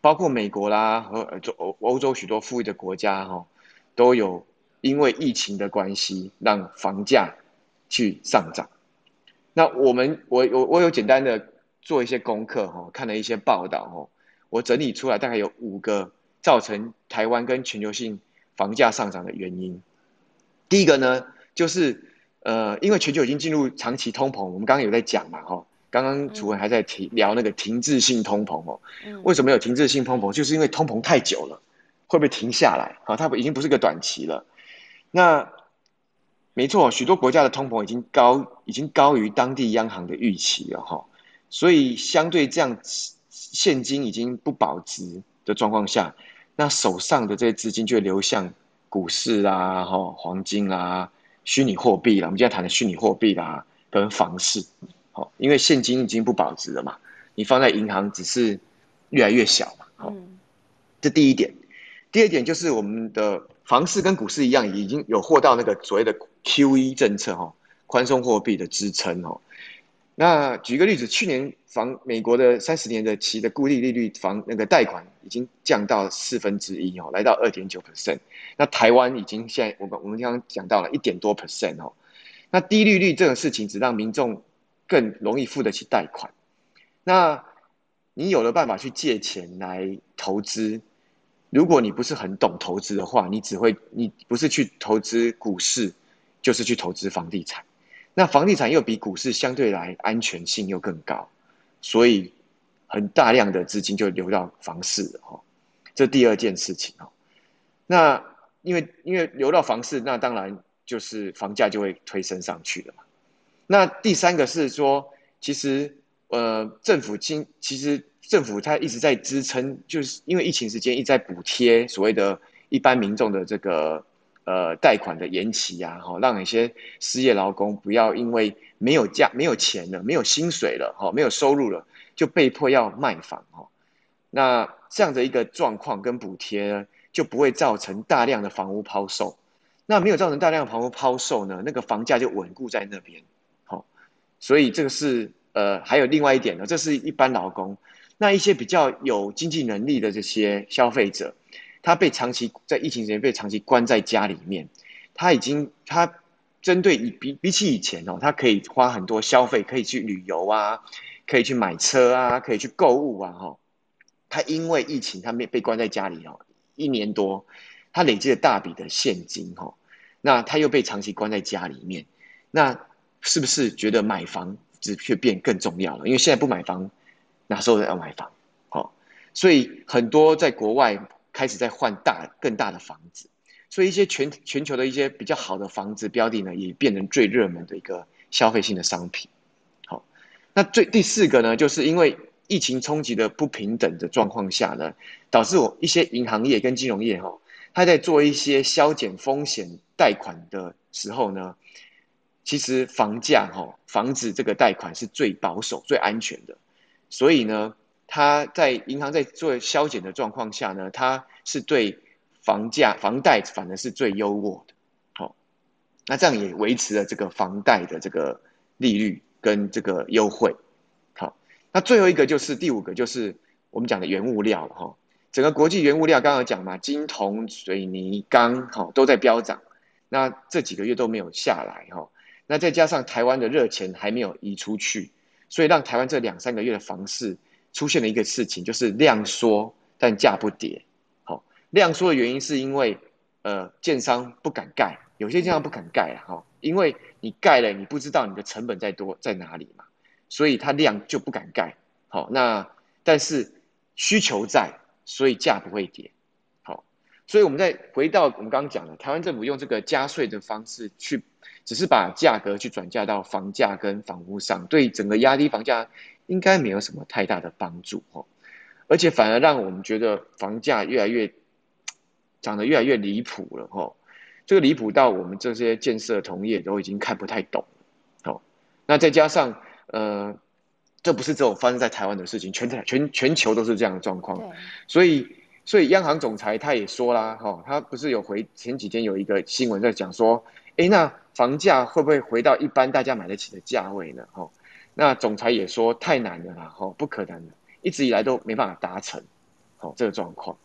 D: 包括美国啦和欧欧洲许多富裕的国家哈，都有因为疫情的关系让房价去上涨。那我们我我我有简单的做一些功课哈，看了一些报道哦，我整理出来大概有五个。造成台湾跟全球性房价上涨的原因，第一个呢，就是呃，因为全球已经进入长期通膨，我们刚刚有在讲嘛，哈，刚刚楚文还在提聊那个停滞性通膨哦，为什么有停滞性通膨？就是因为通膨太久了，会不会停下来？好，它已经不是个短期了。那没错，许多国家的通膨已经高，已经高于当地央行的预期了哈。所以相对这样现金已经不保值的状况下，那手上的这些资金就会流向股市啦、哈黄金啦、虚拟货币啦。我们今天谈的虚拟货币啦，跟房市，好，因为现金已经不保值了嘛，你放在银行只是越来越小嘛。好，这第一点。第二点就是我们的房市跟股市一样，已经有获到那个所谓的 QE 政策哈，宽松货币的支撑哦。那举个例子，去年房美国的三十年的期的固定利率房那个贷款已经降到四分之一哦，来到二点九 percent。那台湾已经现在我们我们刚刚讲到了一点多 percent 哦。那低利率这种事情只让民众更容易付得起贷款。那你有了办法去借钱来投资。如果你不是很懂投资的话，你只会你不是去投资股市，就是去投资房地产。那房地产又比股市相对来安全性又更高，所以很大量的资金就流到房市了哈。这第二件事情哦。那因为因为流到房市，那当然就是房价就会推升上去了嘛。那第三个是说，其实呃政府经其实。政府它一直在支撑，就是因为疫情时间一直在补贴所谓的一般民众的这个呃贷款的延期呀，哈，让一些失业劳工不要因为没有价、没有钱了、没有薪水了、哈、没有收入了，就被迫要卖房哈。那这样的一个状况跟补贴呢，就不会造成大量的房屋抛售。那没有造成大量的房屋抛售呢，那个房价就稳固在那边。好，所以这个是呃，还有另外一点呢，这是一般劳工。那一些比较有经济能力的这些消费者，他被长期在疫情时间被长期关在家里面，他已经他针对比比起以前哦，他可以花很多消费，可以去旅游啊，可以去买车啊，可以去购物啊，哈。他因为疫情，他被被关在家里哦，一年多，他累积了大笔的现金哈，那他又被长期关在家里面，那是不是觉得买房子却变更重要了？因为现在不买房。哪时候要买房？好，所以很多在国外开始在换大更大的房子，所以一些全全球的一些比较好的房子标的呢，也变成最热门的一个消费性的商品。好，那最第四个呢，就是因为疫情冲击的不平等的状况下呢，导致我一些银行业跟金融业哈，它在做一些消减风险贷款的时候呢，其实房价哈，房子这个贷款是最保守、最安全的。所以呢，他在银行在做消减的状况下呢，他是对房价、房贷反而是最优渥的。好，那这样也维持了这个房贷的这个利率跟这个优惠。好，那最后一个就是第五个，就是我们讲的原物料哈。整个国际原物料刚刚讲嘛，金、铜、水泥、钢，哈都在飙涨。那这几个月都没有下来哈。那再加上台湾的热钱还没有移出去。所以让台湾这两三个月的房市出现了一个事情，就是量缩但价不跌。好，量缩的原因是因为呃，建商不敢盖，有些建商不敢盖啊，哈，因为你盖了，你不知道你的成本在多在哪里嘛，所以它量就不敢盖。好，那但是需求在，所以价不会跌。好，所以我们再回到我们刚刚讲的，台湾政府用这个加税的方式去。只是把价格去转嫁到房价跟房屋上，对整个压低房价应该没有什么太大的帮助哦，而且反而让我们觉得房价越来越涨得越来越离谱了哦，这个离谱到我们这些建设同业都已经看不太懂哦。那再加上呃，这不是只有发生在台湾的事情，全全全球都是这样的状况，所以所以央行总裁他也说啦哈，他不是有回前几天有一个新闻在讲说，哎那。房价会不会回到一般大家买得起的价位呢？哈，那总裁也说太难了啦，哈，不可能的，一直以来都没办法达成，好这个状况，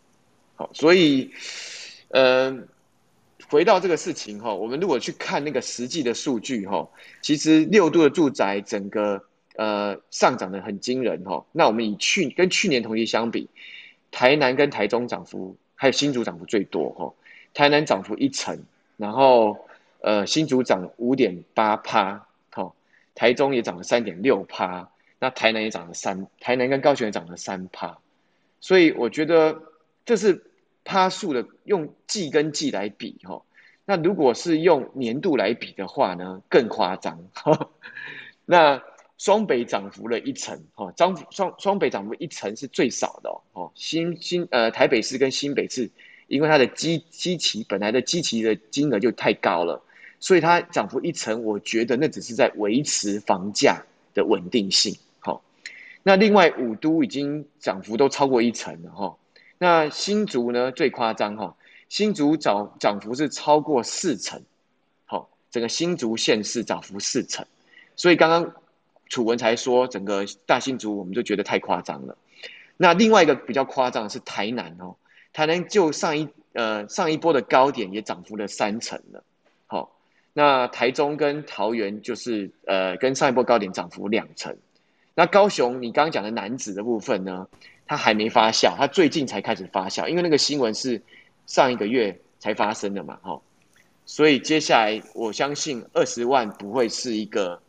D: 好，所以，呃，回到这个事情哈，我们如果去看那个实际的数据哈，其实六度的住宅整个呃上涨的很惊人哈，那我们以去跟去年同期相比，台南跟台中涨幅还有新竹涨幅最多哈，台南涨幅一成，然后。呃，新竹涨五点八趴，好，台中也涨了三点六趴，那台南也涨了三，台南跟高雄也涨了三趴，所以我觉得这是趴数的用季跟季来比哈，那如果是用年度来比的话呢，更夸张。那双北涨幅了一成，哈，涨双双北涨幅一成是最少的哦。新新呃台北市跟新北市，因为它的基基期本来的基期的金额就太高了，所以它涨幅一成，我觉得那只是在维持房价的稳定性。好，那另外五都已经涨幅都超过一成了哈。那新竹呢最夸张哈，新竹涨涨幅是超过四成，好，整个新竹县市涨幅四成，所以刚刚楚文才说整个大新竹我们就觉得太夸张了。那另外一个比较夸张的是台南哦，台南就上一呃上一波的高点也涨幅了三成了，那台中跟桃园就是呃跟上一波高点涨幅两成，那高雄你刚刚讲的男子的部分呢？它还没发酵，它最近才开始发酵，因为那个新闻是上一个月才发生的嘛，哈，所以接下来我相信二十万不会是一个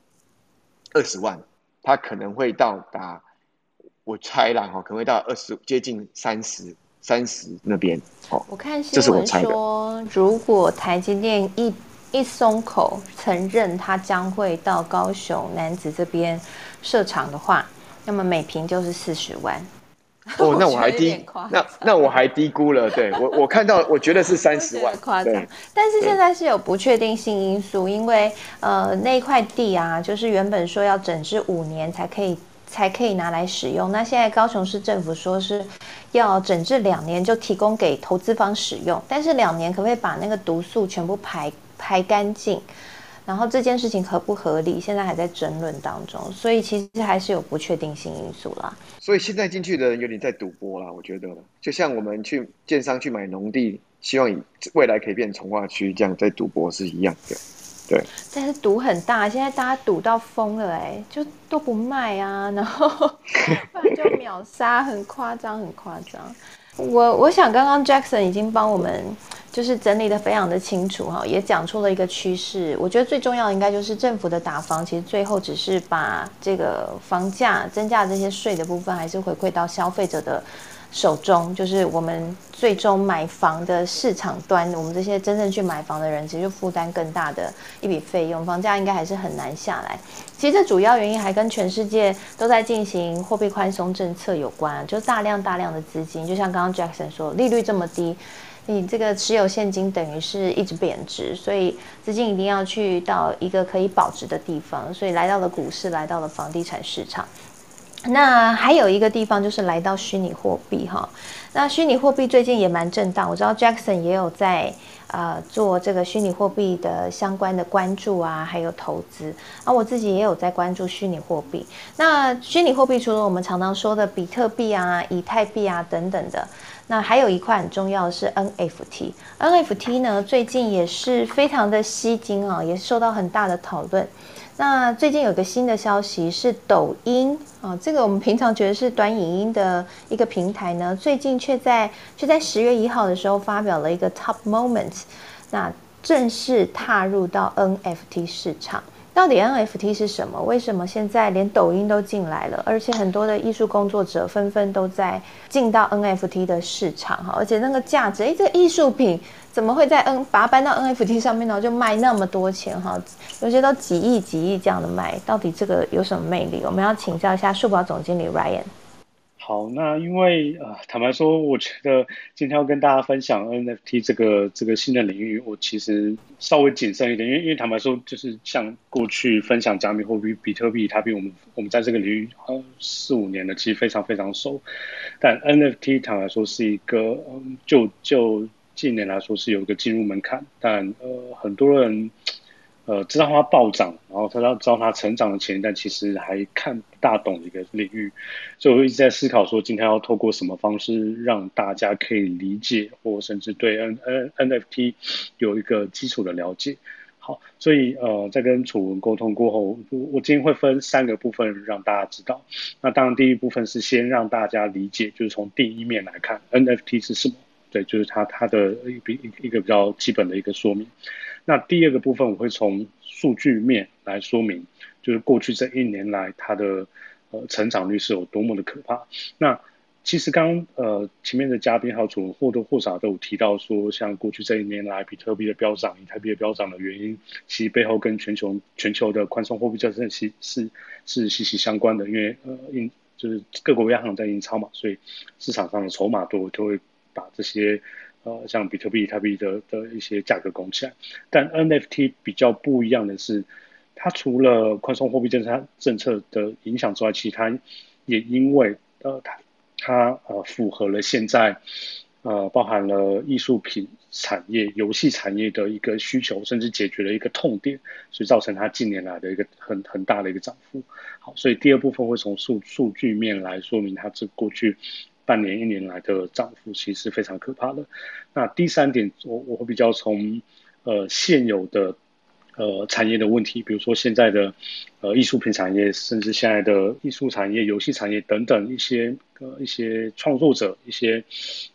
D: 二十万，它可能会到达，我猜啦，哈，可能会到二十接近三十三十那边，哦，
A: 我看新闻说，如果台积电一一松口承认他将会到高雄男子这边设厂的话，那么每平就是四十万。
D: 哦，那我还低，那那我还低估了。对我，我看到，我觉得是三十万，
A: 夸张。但是现在是有不确定性因素，因为呃，那块地啊，就是原本说要整治五年才可以才可以拿来使用，那现在高雄市政府说是要整治两年就提供给投资方使用，但是两年可不可以把那个毒素全部排排干净？然后这件事情合不合理，现在还在争论当中，所以其实还是有不确定性因素啦。
D: 所以现在进去的人有点在赌博啦，我觉得，就像我们去建商去买农地，希望未来可以变成从化区这样在赌博是一样的，对。
A: 但是赌很大，现在大家赌到疯了，哎，就都不卖啊，然后不然就秒杀，很夸张，很夸张。我我想刚刚 Jackson 已经帮我们就是整理的非常的清楚哈，也讲出了一个趋势。我觉得最重要应该就是政府的打房，其实最后只是把这个房价增加这些税的部分，还是回馈到消费者的。手中就是我们最终买房的市场端，我们这些真正去买房的人，其实就负担更大的一笔费用，房价应该还是很难下来。其实这主要原因还跟全世界都在进行货币宽松政策有关，就大量大量的资金，就像刚刚 Jackson 说，利率这么低，你这个持有现金等于是一直贬值，所以资金一定要去到一个可以保值的地方，所以来到了股市，来到了房地产市场。那还有一个地方就是来到虚拟货币哈，那虚拟货币最近也蛮震荡，我知道 Jackson 也有在呃做这个虚拟货币的相关的关注啊，还有投资啊，我自己也有在关注虚拟货币。那虚拟货币除了我们常常说的比特币啊、以太币啊等等的，那还有一块很重要的是 NFT。NFT 呢最近也是非常的吸睛啊，也受到很大的讨论。那最近有个新的消息是抖音啊，这个我们平常觉得是短影音的一个平台呢，最近却在却在十月一号的时候发表了一个 Top Moment，那正式踏入到 NFT 市场。到底 NFT 是什么？为什么现在连抖音都进来了？而且很多的艺术工作者纷纷都在进到 NFT 的市场哈，而且那个价值，哎，这艺术品。怎么会在 N 把它搬到 NFT 上面呢？就卖那么多钱哈，有些都几亿几亿这样的卖，到底这个有什么魅力？我们要请教一下数宝总经理 Ryan。
E: 好，那因为呃，坦白说，我觉得今天要跟大家分享 NFT 这个这个新的领域，我其实稍微谨慎一点，因为因为坦白说，就是像过去分享加密货币比特币，它比我们我们在这个领域呃四五年的，其实非常非常熟。但 NFT 坦白说是一个嗯，就就。近年来说是有一个进入门槛，但呃很多人呃知道它暴涨，然后他知道它成长的前提，但其实还看不大懂的一个领域，所以我一直在思考说今天要透过什么方式让大家可以理解，或甚至对 N N NFT 有一个基础的了解。好，所以呃在跟楚文沟通过后，我今天会分三个部分让大家知道。那当然第一部分是先让大家理解，就是从第一面来看 NFT 是什么。对，就是它它的一比一个比较基本的一个说明。那第二个部分我会从数据面来说明，就是过去这一年来它的呃成长率是有多么的可怕。那其实刚呃前面的嘉宾还有主或多或少都有提到说，像过去这一年来比特币的飙涨、以太币的飙涨的原因，其实背后跟全球全球的宽松货币政策是是是息息相关的。因为呃印就是各国央行在印钞嘛，所以市场上的筹码多，就会把这些呃像比特币、以太币的的一些价格拱起来。但 NFT 比较不一样的是，它除了宽松货币政策政策的影响之外，其他也因为呃它。它呃符合了现在呃包含了艺术品产业、游戏产业的一个需求，甚至解决了一个痛点，所以造成它近年来的一个很很大的一个涨幅。好，所以第二部分会从数数据面来说明它这过去半年一年来的涨幅其实是非常可怕的。那第三点，我我会比较从呃现有的。呃，产业的问题，比如说现在的呃艺术品产业，甚至现在的艺术产业、游戏产业等等一些呃一些创作者，一些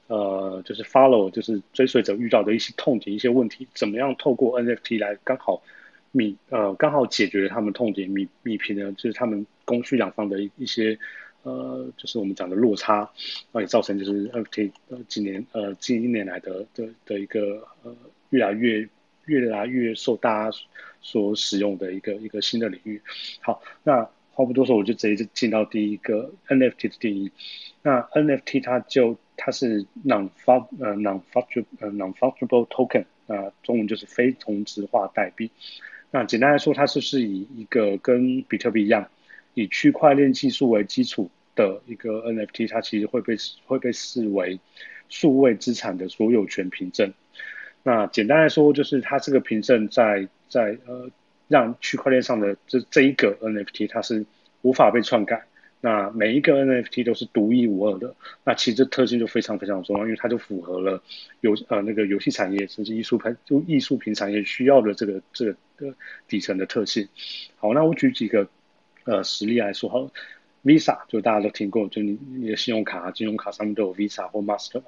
E: 呃就是 follow 就是追随者遇到的一些痛点、一些问题，怎么样透过 NFT 来刚好米呃刚好解决了他们痛点，米米平呢就是他们供需两方的一一些呃就是我们讲的落差，那也造成就是 NFT 呃几年呃近一年来的的的一个呃越来越。越来越受大家所使用的一个一个新的领域。好，那话不多说，我就直接就进到第一个 NFT 的定义。那 NFT 它就它是 non fun 呃 non fungible 呃 non fungible token 啊，中文就是非同质化代币。那简单来说，它就是以一个跟比特币一样，以区块链技术为基础的一个 NFT，它其实会被会被视为数位资产的所有权凭证。那简单来说，就是它这个凭证在在呃，让区块链上的这这一个 NFT 它是无法被篡改。那每一个 NFT 都是独一无二的。那其实特性就非常非常重要，因为它就符合了游呃那个游戏产业甚至艺术品就艺术品产业需要的这个这个的底层的特性。好，那我举几个呃实例来说好。Visa 就大家都听过，就你你的信用卡、金融卡上面都有 Visa 或 Master。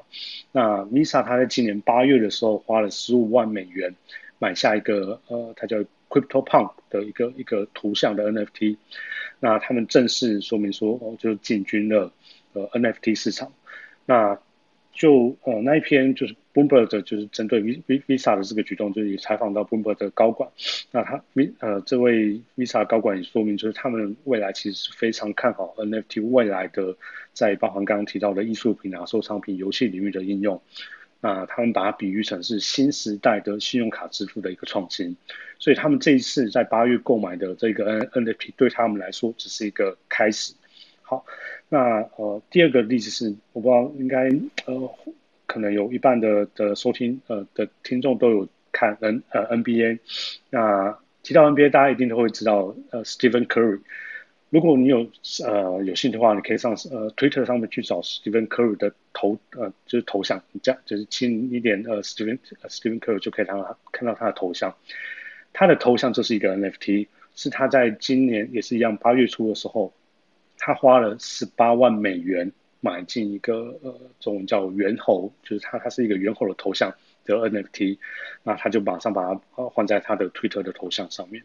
E: 那 Visa 它在今年八月的时候花了十五万美元买下一个呃，它叫 Crypto Punk 的一个一个图像的 NFT。那他们正式说明说，哦，就进军了呃 NFT 市场。那就呃那一篇就是 Bloomberg 就是针对 V Visa 的这个举动，就是采访到 Bloomberg 的高管，那他 V 呃这位 Visa 高管也说明，就是他们未来其实是非常看好 NFT 未来的在包含刚刚提到的艺术品啊、收藏品、游戏领域的应用，那他们把它比喻成是新时代的信用卡支付的一个创新，所以他们这一次在八月购买的这个 N NFT 对他们来说只是一个开始。好，那呃，第二个例子是，我不知道应该呃，可能有一半的的收听呃的听众都有看 N 呃 NBA，那提到 NBA，大家一定都会知道呃 Stephen Curry。如果你有呃有兴趣的话，你可以上呃 Twitter 上面去找 Stephen Curry 的头呃就是头像，你这样就是轻一点呃 Stephen Stephen Curry 就可以看到他看到他的头像，他的头像就是一个 NFT，是他在今年也是一样八月初的时候。他花了十八万美元买进一个呃，中文叫猿猴，就是他他是一个猿猴的头像的 NFT，那他就马上把它呃换在他的推特的头像上面。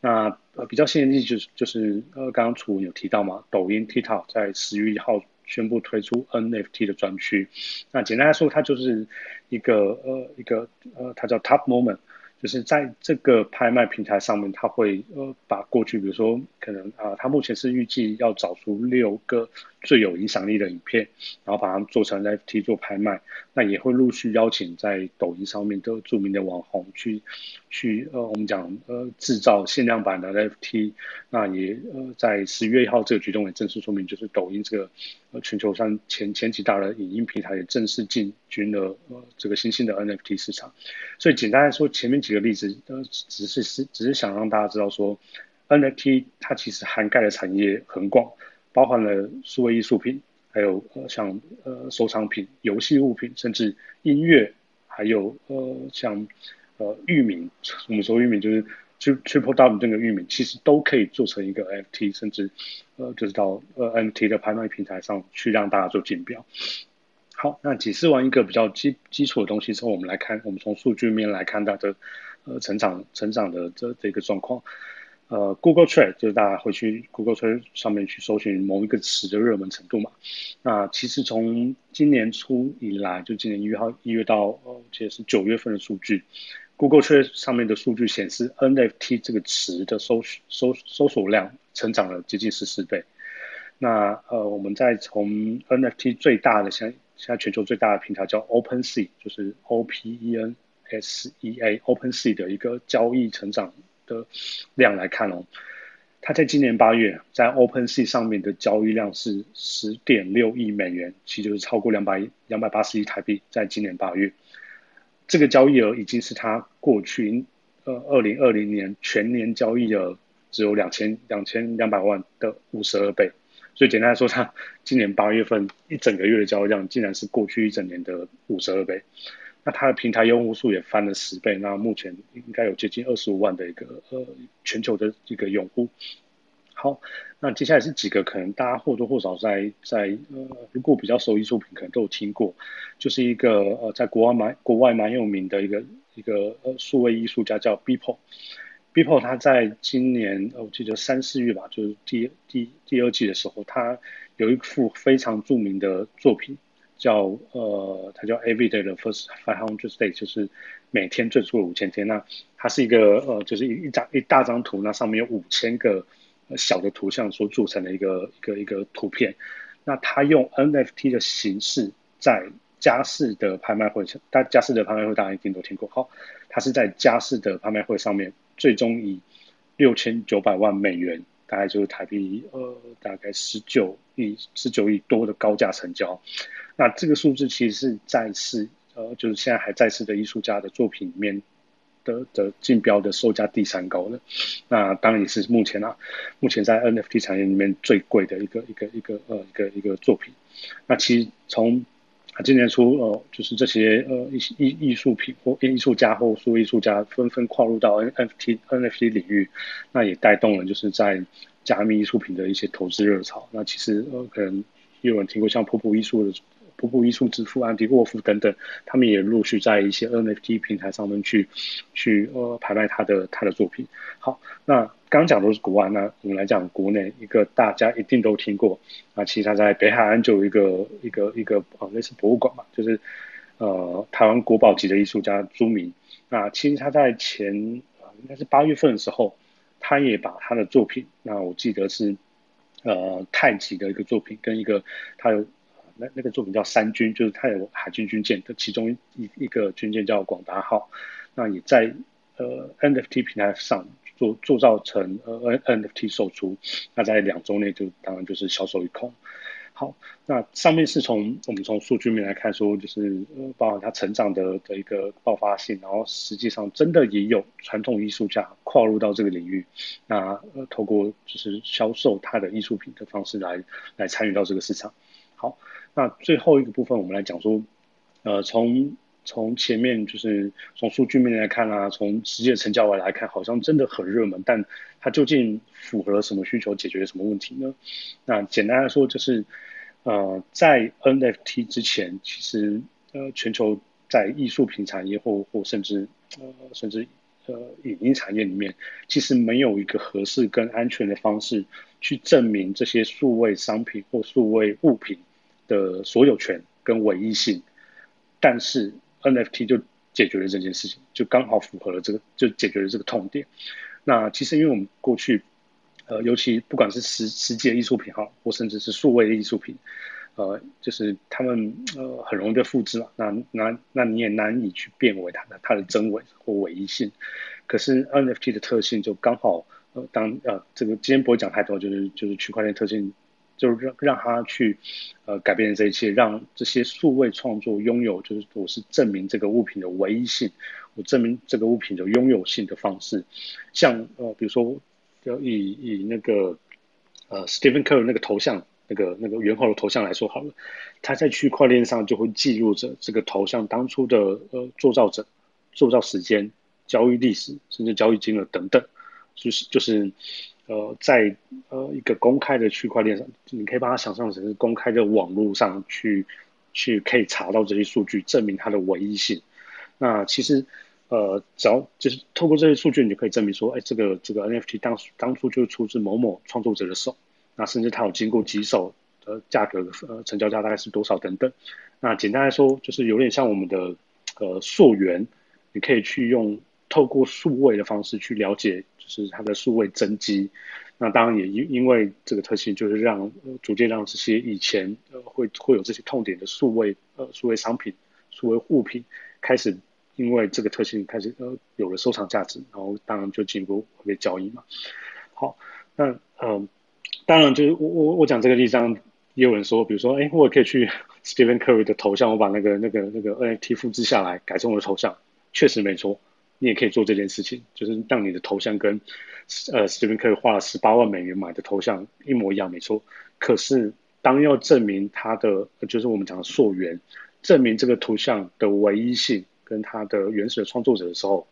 E: 那呃比较新的例就是就是呃刚刚楚文有提到嘛，抖音 TikTok 在十月一号宣布推出 NFT 的专区。那简单来说，它就是一个呃一个呃它叫 Top Moment。就是在这个拍卖平台上面，他会呃把过去，比如说可能啊，他目前是预计要找出六个最有影响力的影片，然后把它们做成 NFT 做拍卖。那也会陆续邀请在抖音上面的著名的网红去去呃，我们讲呃制造限量版的 NFT。那也呃在十一月一号这个举动也正式说明，就是抖音这个呃全球上前前几大的影音平台也正式进军了呃这个新兴的 NFT 市场。所以简单来说，前面几个例子，呃，只是是只是想让大家知道说，NFT 它其实涵盖的产业很广，包含了数位艺术品，还有呃像呃收藏品、游戏物品，甚至音乐，还有呃像呃域名，我们说域名就是 Triple W 这个域名，其实都可以做成一个 NFT，甚至呃就是到呃 NFT 的拍卖平台上去让大家做竞标。好，那解释完一个比较基基础的东西之后，我们来看，我们从数据面来看它的呃成长成长的这这个状况。呃，Google Trade 就是大家会去 Google Trade 上面去搜寻某一个词的热门程度嘛。那其实从今年初以来，就今年一月号一月到呃，记得是九月份的数据，Google Trade 上面的数据显示 NFT 这个词的搜搜搜索量成长了接近十四倍。那呃，我们再从 NFT 最大的现现在全球最大的平台叫 OpenSea，就是 O P E N S E A OpenSea 的一个交易成长。的量来看哦，它在今年八月在 OpenSea 上面的交易量是十点六亿美元，其实就是超过两百两百八十亿台币。在今年八月，这个交易额已经是它过去呃二零二零年全年交易额只有两千两千两百万的五十二倍。所以简单来说，它今年八月份一整个月的交易量竟然是过去一整年的五十二倍。那它的平台用户数也翻了十倍，那目前应该有接近二十五万的一个呃全球的一个用户。好，那接下来是几个可能大家或多或少在在呃如果比较熟艺术品可能都有听过，就是一个呃在国外蛮国外蛮有名的一个一个呃数位艺术家叫 Beeple。Beeple 他在今年我记得三四月吧，就是第第第二季的时候，他有一幅非常著名的作品。叫呃，它叫 Every Day 的 First Five Hundred Day，就是每天最初的五千天。那它是一个呃，就是一一张一大张图，那上面有五千个小的图像所组成的一个一个一个图片。那它用 NFT 的形式在佳士的拍卖会上，大佳士的拍卖会大家一定都听过。好，它是在佳士的拍卖会上面，最终以六千九百万美元，大概就是台币呃大概十九亿十九亿多的高价成交。那这个数字其实是在世，呃，就是现在还在世的艺术家的作品里面的的竞标的售价第三高的。那当然也是目前啊，目前在 NFT 产业里面最贵的一个一个一个呃一个一个作品。那其实从今年初呃，就是这些呃艺艺艺术品或艺术家或说艺术家纷纷跨入到 NFT NFT 领域，那也带动了就是在加密艺术品的一些投资热潮。那其实呃可能也有人听过像瀑布艺术的。瀑布艺术之父安迪沃夫等等，他们也陆续在一些 NFT 平台上面去去呃拍卖他的他的作品。好，那刚讲都是国外，那我们来讲国内一个大家一定都听过啊，其实他在北海岸就有一个一个一个呃类似博物馆嘛，就是呃台湾国宝级的艺术家朱明。那其实他在前应该是八月份的时候，他也把他的作品，那我记得是呃太极的一个作品跟一个他有。那那个作品叫三军，就是它有海军军舰的其中一一个军舰叫广达号，那也在呃 NFT 平台上做铸造成呃 NFT 售出，那在两周内就当然就是销售一空。好，那上面是从我们从数据面来看说，就是呃包含它成长的的一个爆发性，然后实际上真的也有传统艺术家跨入到这个领域，那呃透过就是销售他的艺术品的方式来来参与到这个市场。好。那最后一个部分，我们来讲说，呃，从从前面就是从数据面来看啊，从实际的成交额来看，好像真的很热门，但它究竟符合什么需求，解决什么问题呢？那简单来说，就是呃，在 NFT 之前，其实呃，全球在艺术品产业或或甚至呃甚至呃影音产业里面，其实没有一个合适跟安全的方式去证明这些数位商品或数位物品。的所有权跟唯一性，但是 NFT 就解决了这件事情，就刚好符合了这个，就解决了这个痛点。那其实因为我们过去，呃，尤其不管是实实际的艺术品哈，或甚至是数位的艺术品，呃，就是他们呃很容易被复制嘛，那那那你也难以去辨为它的它的真伪或唯一性。可是 NFT 的特性就刚好，呃，当呃这个今天不会讲太多，就是就是区块链特性。就是让让他去，呃，改变这一切，让这些数位创作拥有，就是我是证明这个物品的唯一性，我证明这个物品的拥有性的方式，像呃，比如说，就以以那个呃，Stephen Curry 那个头像，那个那个猿猴的头像来说好了，他在区块链上就会记录着这个头像当初的呃铸造者、铸造时间、交易历史，甚至交易金额等等，就是就是。呃，在呃一个公开的区块链上，你可以把它想象成是公开的网络上去去可以查到这些数据，证明它的唯一性。那其实呃，只要就是透过这些数据，你就可以证明说，哎，这个这个 NFT 当当初就是出自某某创作者的手，那甚至它有经过几手的价格，呃，成交价大概是多少等等。那简单来说，就是有点像我们的呃溯源，你可以去用透过数位的方式去了解，就是它的数位增肌。那当然也因因为这个特性，就是让逐渐让这些以前呃会会有这些痛点的数位呃数位商品、数位物品开始因为这个特性开始呃有了收藏价值，然后当然就进一步被交易嘛。好，那嗯，当然就是我我我讲这个例子上，也有人说，比如说哎，我可以去 Stephen Curry 的头像，我把那个那个那个 NFT 复制下来，改成我的头像，确实没错，你也可以做这件事情，就是让你的头像跟呃，史蒂芬·科尔花了十八万美元买的头像一模一样，没错。可是当要证明他的，就是我们讲的溯源，证明这个图像的唯一性跟它的原始的创作者的时候，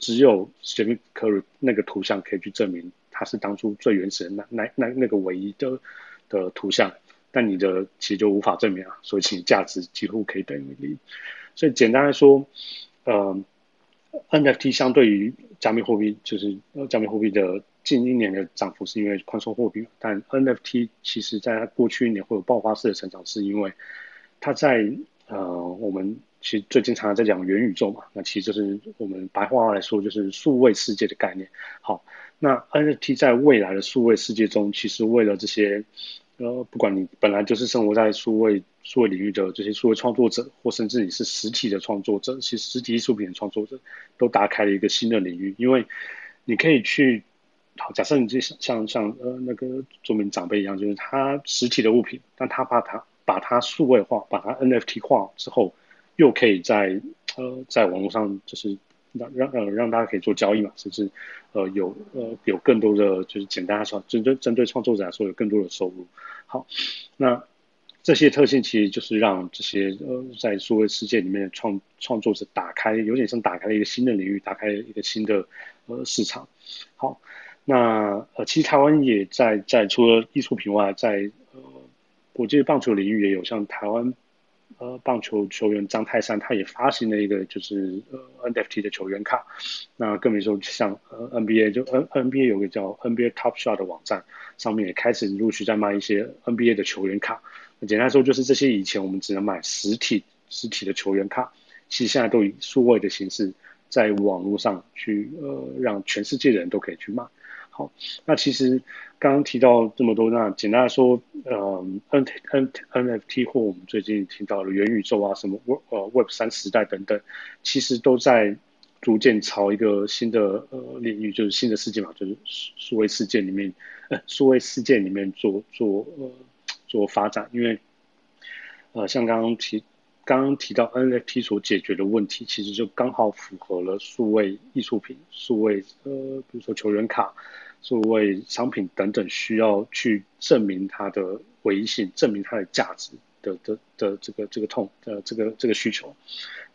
E: 只有史蒂芬·科尔那个图像可以去证明他是当初最原始的那那那那个唯一的的图像。但你的其实就无法证明啊，所以其价值几乎可以等于零。所以简单来说，呃。NFT 相对于加密货币，就是呃加密货币的近一年的涨幅是因为宽松货币，但 NFT 其实在过去一年会有爆发式的成长，是因为它在呃我们其实最经常在讲元宇宙嘛，那其实就是我们白话来说就是数位世界的概念。好，那 NFT 在未来的数位世界中，其实为了这些。呃，不管你本来就是生活在数位数位领域的这些数位创作者，或甚至你是实体的创作者，其实实体艺术品的创作者，都打开了一个新的领域。因为你可以去，好，假设你就像像呃那个著名长辈一样，就是他实体的物品，但他把它把它数位化，把它 NFT 化之后，又可以在呃在网络上就是。让让呃让大家可以做交易嘛，甚至呃有呃有更多的就是简单来说，针对针对创作者来说有更多的收入。好，那这些特性其实就是让这些呃在数位世界里面的创创作者打开，有点像打开了一个新的领域，打开一个新的呃市场。好，那呃其实台湾也在在除了艺术品外，在呃国际棒球领域也有像台湾。呃，棒球球员张泰山他也发行了一个就是呃 NFT 的球员卡，那更别说像呃 NBA 就 N NBA 有个叫 NBA Top Shot 的网站，上面也开始陆续在卖一些 NBA 的球员卡。那简单说就是这些以前我们只能买实体实体的球员卡，其实现在都以数位的形式在网络上去呃让全世界的人都可以去卖。好，那其实刚刚提到这么多，那简单来说，呃，N N NFT 或我们最近听到的元宇宙啊，什么 Web 呃 Web 三时代等等，其实都在逐渐朝一个新的呃领域，就是新的世界嘛，就是数位世界里面，数位世界里面做做呃做发展，因为呃，像刚刚提刚刚提到 NFT 所解决的问题，其实就刚好符合了数位艺术品、数位呃，比如说球员卡。数位商品等等，需要去证明它的唯一性，证明它的价值的的的这个这个痛呃这个这个需求，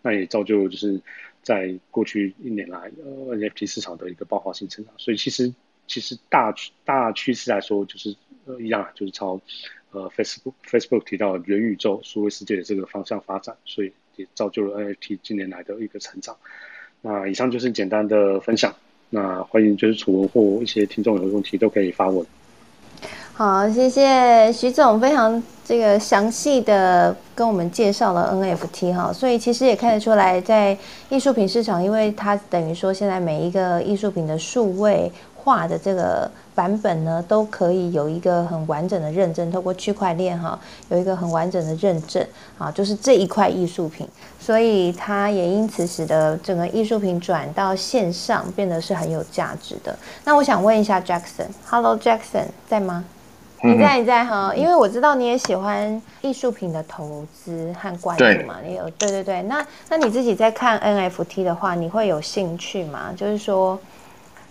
E: 那也造就就是在过去一年来呃 NFT 市场的一个爆发性成长。所以其实其实大大趋势来说，就是呃一样，就是朝呃 Facebook Facebook 提到元宇宙数位世界的这个方向发展，所以也造就了 NFT 近年来的一个成长。那以上就是简单的分享。那欢迎就是楚文或一些听众有问题都可以发问。
A: 好，谢谢徐总非常这个详细的跟我们介绍了 NFT 哈，所以其实也看得出来，在艺术品市场，因为它等于说现在每一个艺术品的数位。画的这个版本呢，都可以有一个很完整的认证，透过区块链哈，有一个很完整的认证啊，就是这一块艺术品，所以它也因此使得整个艺术品转到线上变得是很有价值的。那我想问一下 Jackson，Hello Jackson，在吗？你在你在哈，因为我知道你也喜欢艺术品的投资和关注嘛，你有对对对，那那你自己在看 NFT 的话，你会有兴趣吗？就是说。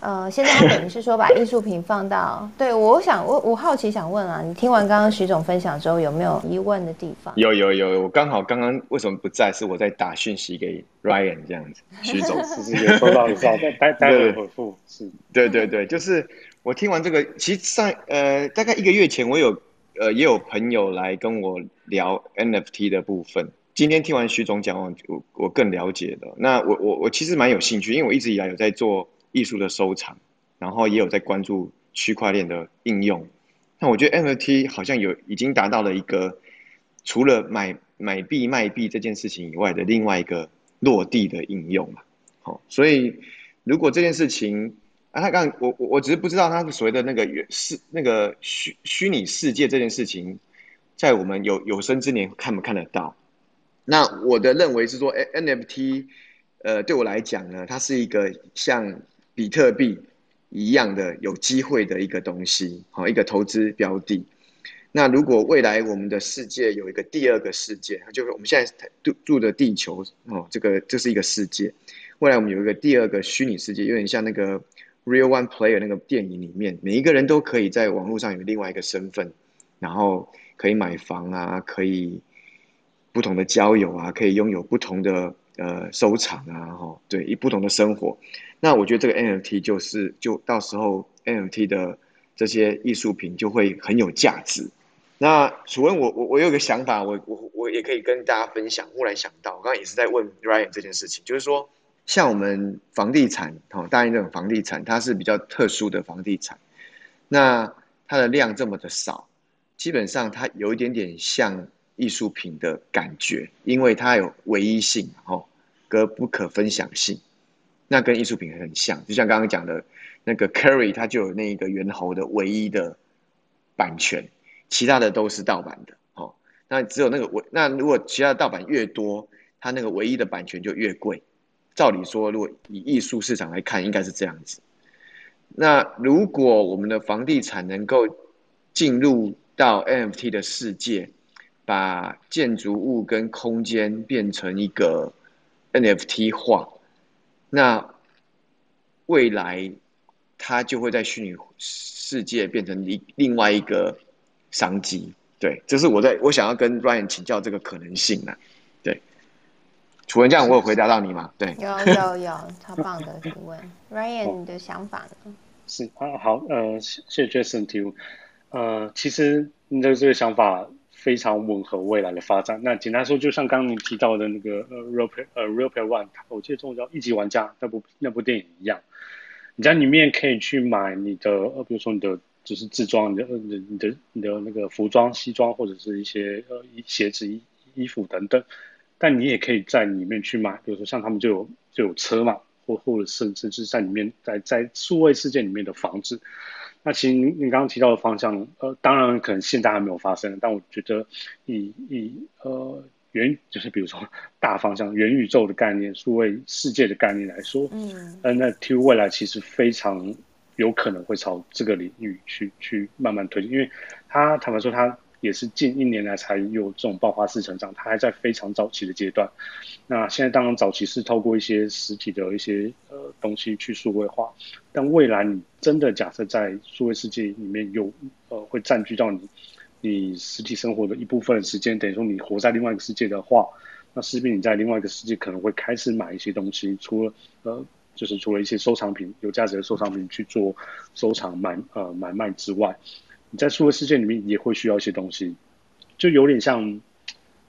A: 呃，现在他等于是说把艺术品放到，对我想我我好奇想问啊，你听完刚刚徐总分享之后，有没有疑问的地方？
D: 有有有，我刚好刚刚为什么不在？是我在打讯息给 Ryan 这样子，徐总
E: 是是 有收到有收到，待待会回复是。
D: 对对对，就是我听完这个，其实上呃大概一个月前，我有呃也有朋友来跟我聊 NFT 的部分，今天听完徐总讲，我我更了解了。那我我我其实蛮有兴趣，因为我一直以来有在做艺术的收藏，然后也有在关注区块链的应用。那我觉得 NFT 好像有已经达到了一个除了买买币卖币这件事情以外的另外一个落地的应用嘛。好，所以如果这件事情啊，他刚我我我只是不知道他所谓的那个世那个虚虚拟世界这件事情，在我们有有生之年看不看得到？那我的认为是说，NFT，呃，对我来讲呢，它是一个像比特币一样的有机会的一个东西，好，一个投资标的。那如果未来我们的世界有一个第二个世界，就是我们现在住住的地球哦，这个这是一个世界。未来我们有一个第二个虚拟世界，有点像那个《Real One Player》那个电影里面，每一个人都可以在网络上有另外一个身份，然后可以买房啊，可以。不同的交友啊，可以拥有不同的呃收藏啊，哈，对，以不同的生活。那我觉得这个 NFT 就是，就到时候 NFT 的这些艺术品就会很有价值。那楚文，我我我有个想法，我我我也可以跟大家分享。忽然想到，我刚刚也是在问 Ryan 这件事情，就是说，像我们房地产，哈，大然这种房地产，它是比较特殊的房地产，那它的量这么的少，基本上它有一点点像。艺术品的感觉，因为它有唯一性，哦，跟不可分享性，那跟艺术品很像。就像刚刚讲的，那个 Curry，它就有那个猿猴的唯一的版权，其他的都是盗版的，哦。那只有那个唯，那如果其他的盗版越多，它那个唯一的版权就越贵。照理说，如果以艺术市场来看，应该是这样子。那如果我们的房地产能够进入到 NFT 的世界，把建筑物跟空间变成一个 NFT 化，那未来它就会在虚拟世界变成一另外一个商机。对，这是我在我想要跟 Ryan 请教这个可能性呢。对，楚文这样我有回答到你吗？对，
A: 有有有，超棒的提问，Ryan 你的想法呢？
E: 是啊，好，呃，谢谢 Jason 提问，呃，其实你的这个想法。非常吻合未来的发展。那简单说，就像刚刚你提到的那个呃，Real 呃 real Player One，我记得中文叫一级玩家那部那部电影一样，你在里面可以去买你的呃，比如说你的就是自装你的呃你的你的那个服装、西装或者是一些呃鞋子、衣衣服等等。但你也可以在里面去买，比如说像他们就有就有车嘛，或或者甚至是在里面在在数位世界里面的房子。那其实你你刚刚提到的方向，呃，当然可能现在还没有发生，但我觉得以以呃元就是比如说大方向元宇宙的概念、数位世界的概念来说，嗯，NFT 未来其实非常有可能会朝这个领域去去慢慢推进，因为它坦白说它。也是近一年来才有这种爆发式成长，它还在非常早期的阶段。那现在当然早期是透过一些实体的一些呃东西去数位化，但未来你真的假设在数位世界里面有呃会占据到你你实体生活的一部分时间，等于说你活在另外一个世界的话，那势必你在另外一个世界可能会开始买一些东西，除了呃就是除了一些收藏品有价值的收藏品去做收藏买呃买卖之外。你在数位世界里面也会需要一些东西，就有点像，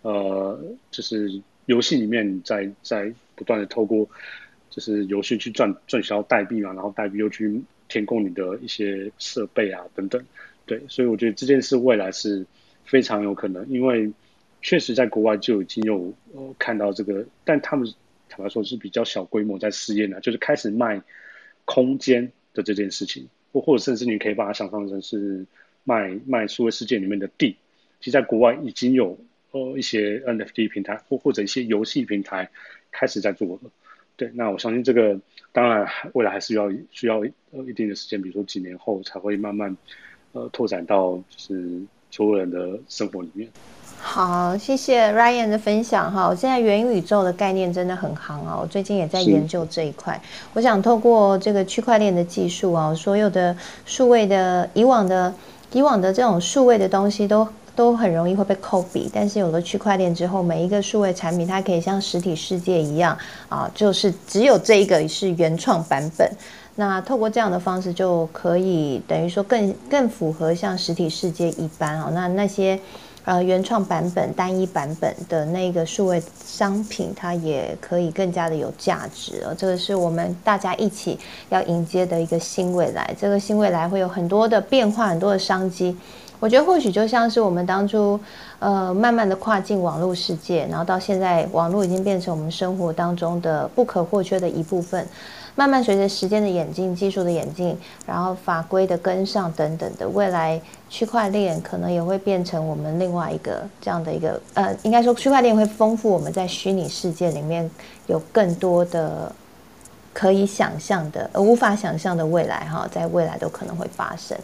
E: 呃，就是游戏里面在在不断的透过，就是游戏去赚赚销代币嘛，然后代币又去填供你的一些设备啊等等，对，所以我觉得这件事未来是非常有可能，因为确实在国外就已经有呃看到这个，但他们坦白说是比较小规模在试验的，就是开始卖空间的这件事情，或或者甚至你可以把它想象成是。卖卖数位世界里面的地，其实在国外已经有呃一些 NFT 平台或或者一些游戏平台开始在做了。对，那我相信这个当然未来还是要需要呃一定的时间，比如说几年后才会慢慢呃拓展到就是所有人的生活里面。
A: 好，谢谢 Ryan 的分享哈。我现在元宇宙的概念真的很夯啊，我最近也在研究这一块。我想透过这个区块链的技术啊，所有的数位的以往的。以往的这种数位的东西都都很容易会被扣笔，但是有了区块链之后，每一个数位产品它可以像实体世界一样啊，就是只有这一个是原创版本。那透过这样的方式，就可以等于说更更符合像实体世界一般啊。那那些呃原创版本、单一版本的那个数位商品，它也可以更加的有价值了。这个是我们大家一起要迎接的一个新未来。这个新未来会有很多的变化，很多的商机。我觉得或许就像是我们当初，呃，慢慢的跨进网络世界，然后到现在，网络已经变成我们生活当中的不可或缺的一部分。慢慢随着时间的演进、技术的演进，然后法规的跟上等等的，未来区块链可能也会变成我们另外一个这样的一个，呃，应该说区块链会丰富我们在虚拟世界里面有更多的。可以想象的，呃无法想象的未来，哈，在未来都可能会发生。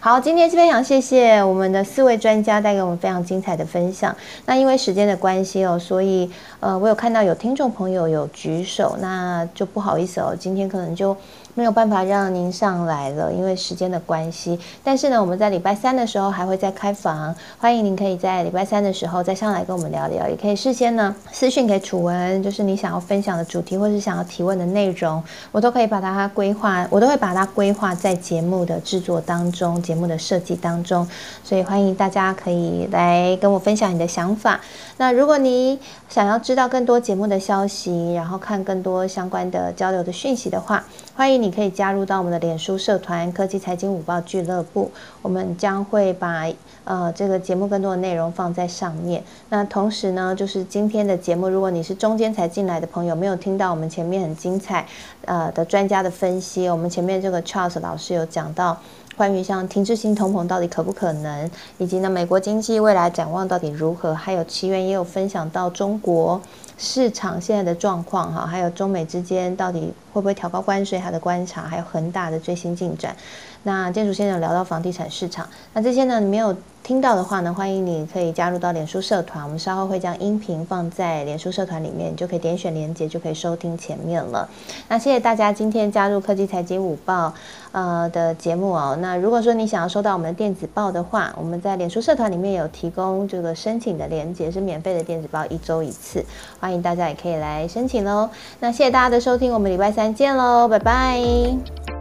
A: 好，今天是非常谢谢我们的四位专家带给我们非常精彩的分享。那因为时间的关系哦，所以呃，我有看到有听众朋友有举手，那就不好意思哦，今天可能就。没有办法让您上来了，因为时间的关系。但是呢，我们在礼拜三的时候还会再开房，欢迎您可以在礼拜三的时候再上来跟我们聊聊，也可以事先呢私讯给楚文，就是你想要分享的主题或是想要提问的内容，我都可以把它规划，我都会把它规划在节目的制作当中，节目的设计当中。所以欢迎大家可以来跟我分享你的想法。那如果你想要知道更多节目的消息，然后看更多相关的交流的讯息的话，欢迎你可以加入到我们的脸书社团“科技财经午报俱乐部”，我们将会把呃这个节目更多的内容放在上面。那同时呢，就是今天的节目，如果你是中间才进来的朋友，没有听到我们前面很精彩呃的专家的分析，我们前面这个 Charles 老师有讲到关于像停滞性通膨到底可不可能，以及呢美国经济未来展望到底如何，还有奇缘也有分享到中国。市场现在的状况哈，还有中美之间到底会不会调高关税，他的观察，还有恒大的最新进展。那建筑先生聊到房地产市场，那这些呢你没有听到的话呢，欢迎你可以加入到脸书社团，我们稍后会将音频放在脸书社团里面，你就可以点选连接就可以收听前面了。那谢谢大家今天加入科技财经午报。呃的节目哦，那如果说你想要收到我们的电子报的话，我们在脸书社团里面有提供这个申请的链接，是免费的电子报，一周一次，欢迎大家也可以来申请喽。那谢谢大家的收听，我们礼拜三见喽，拜拜。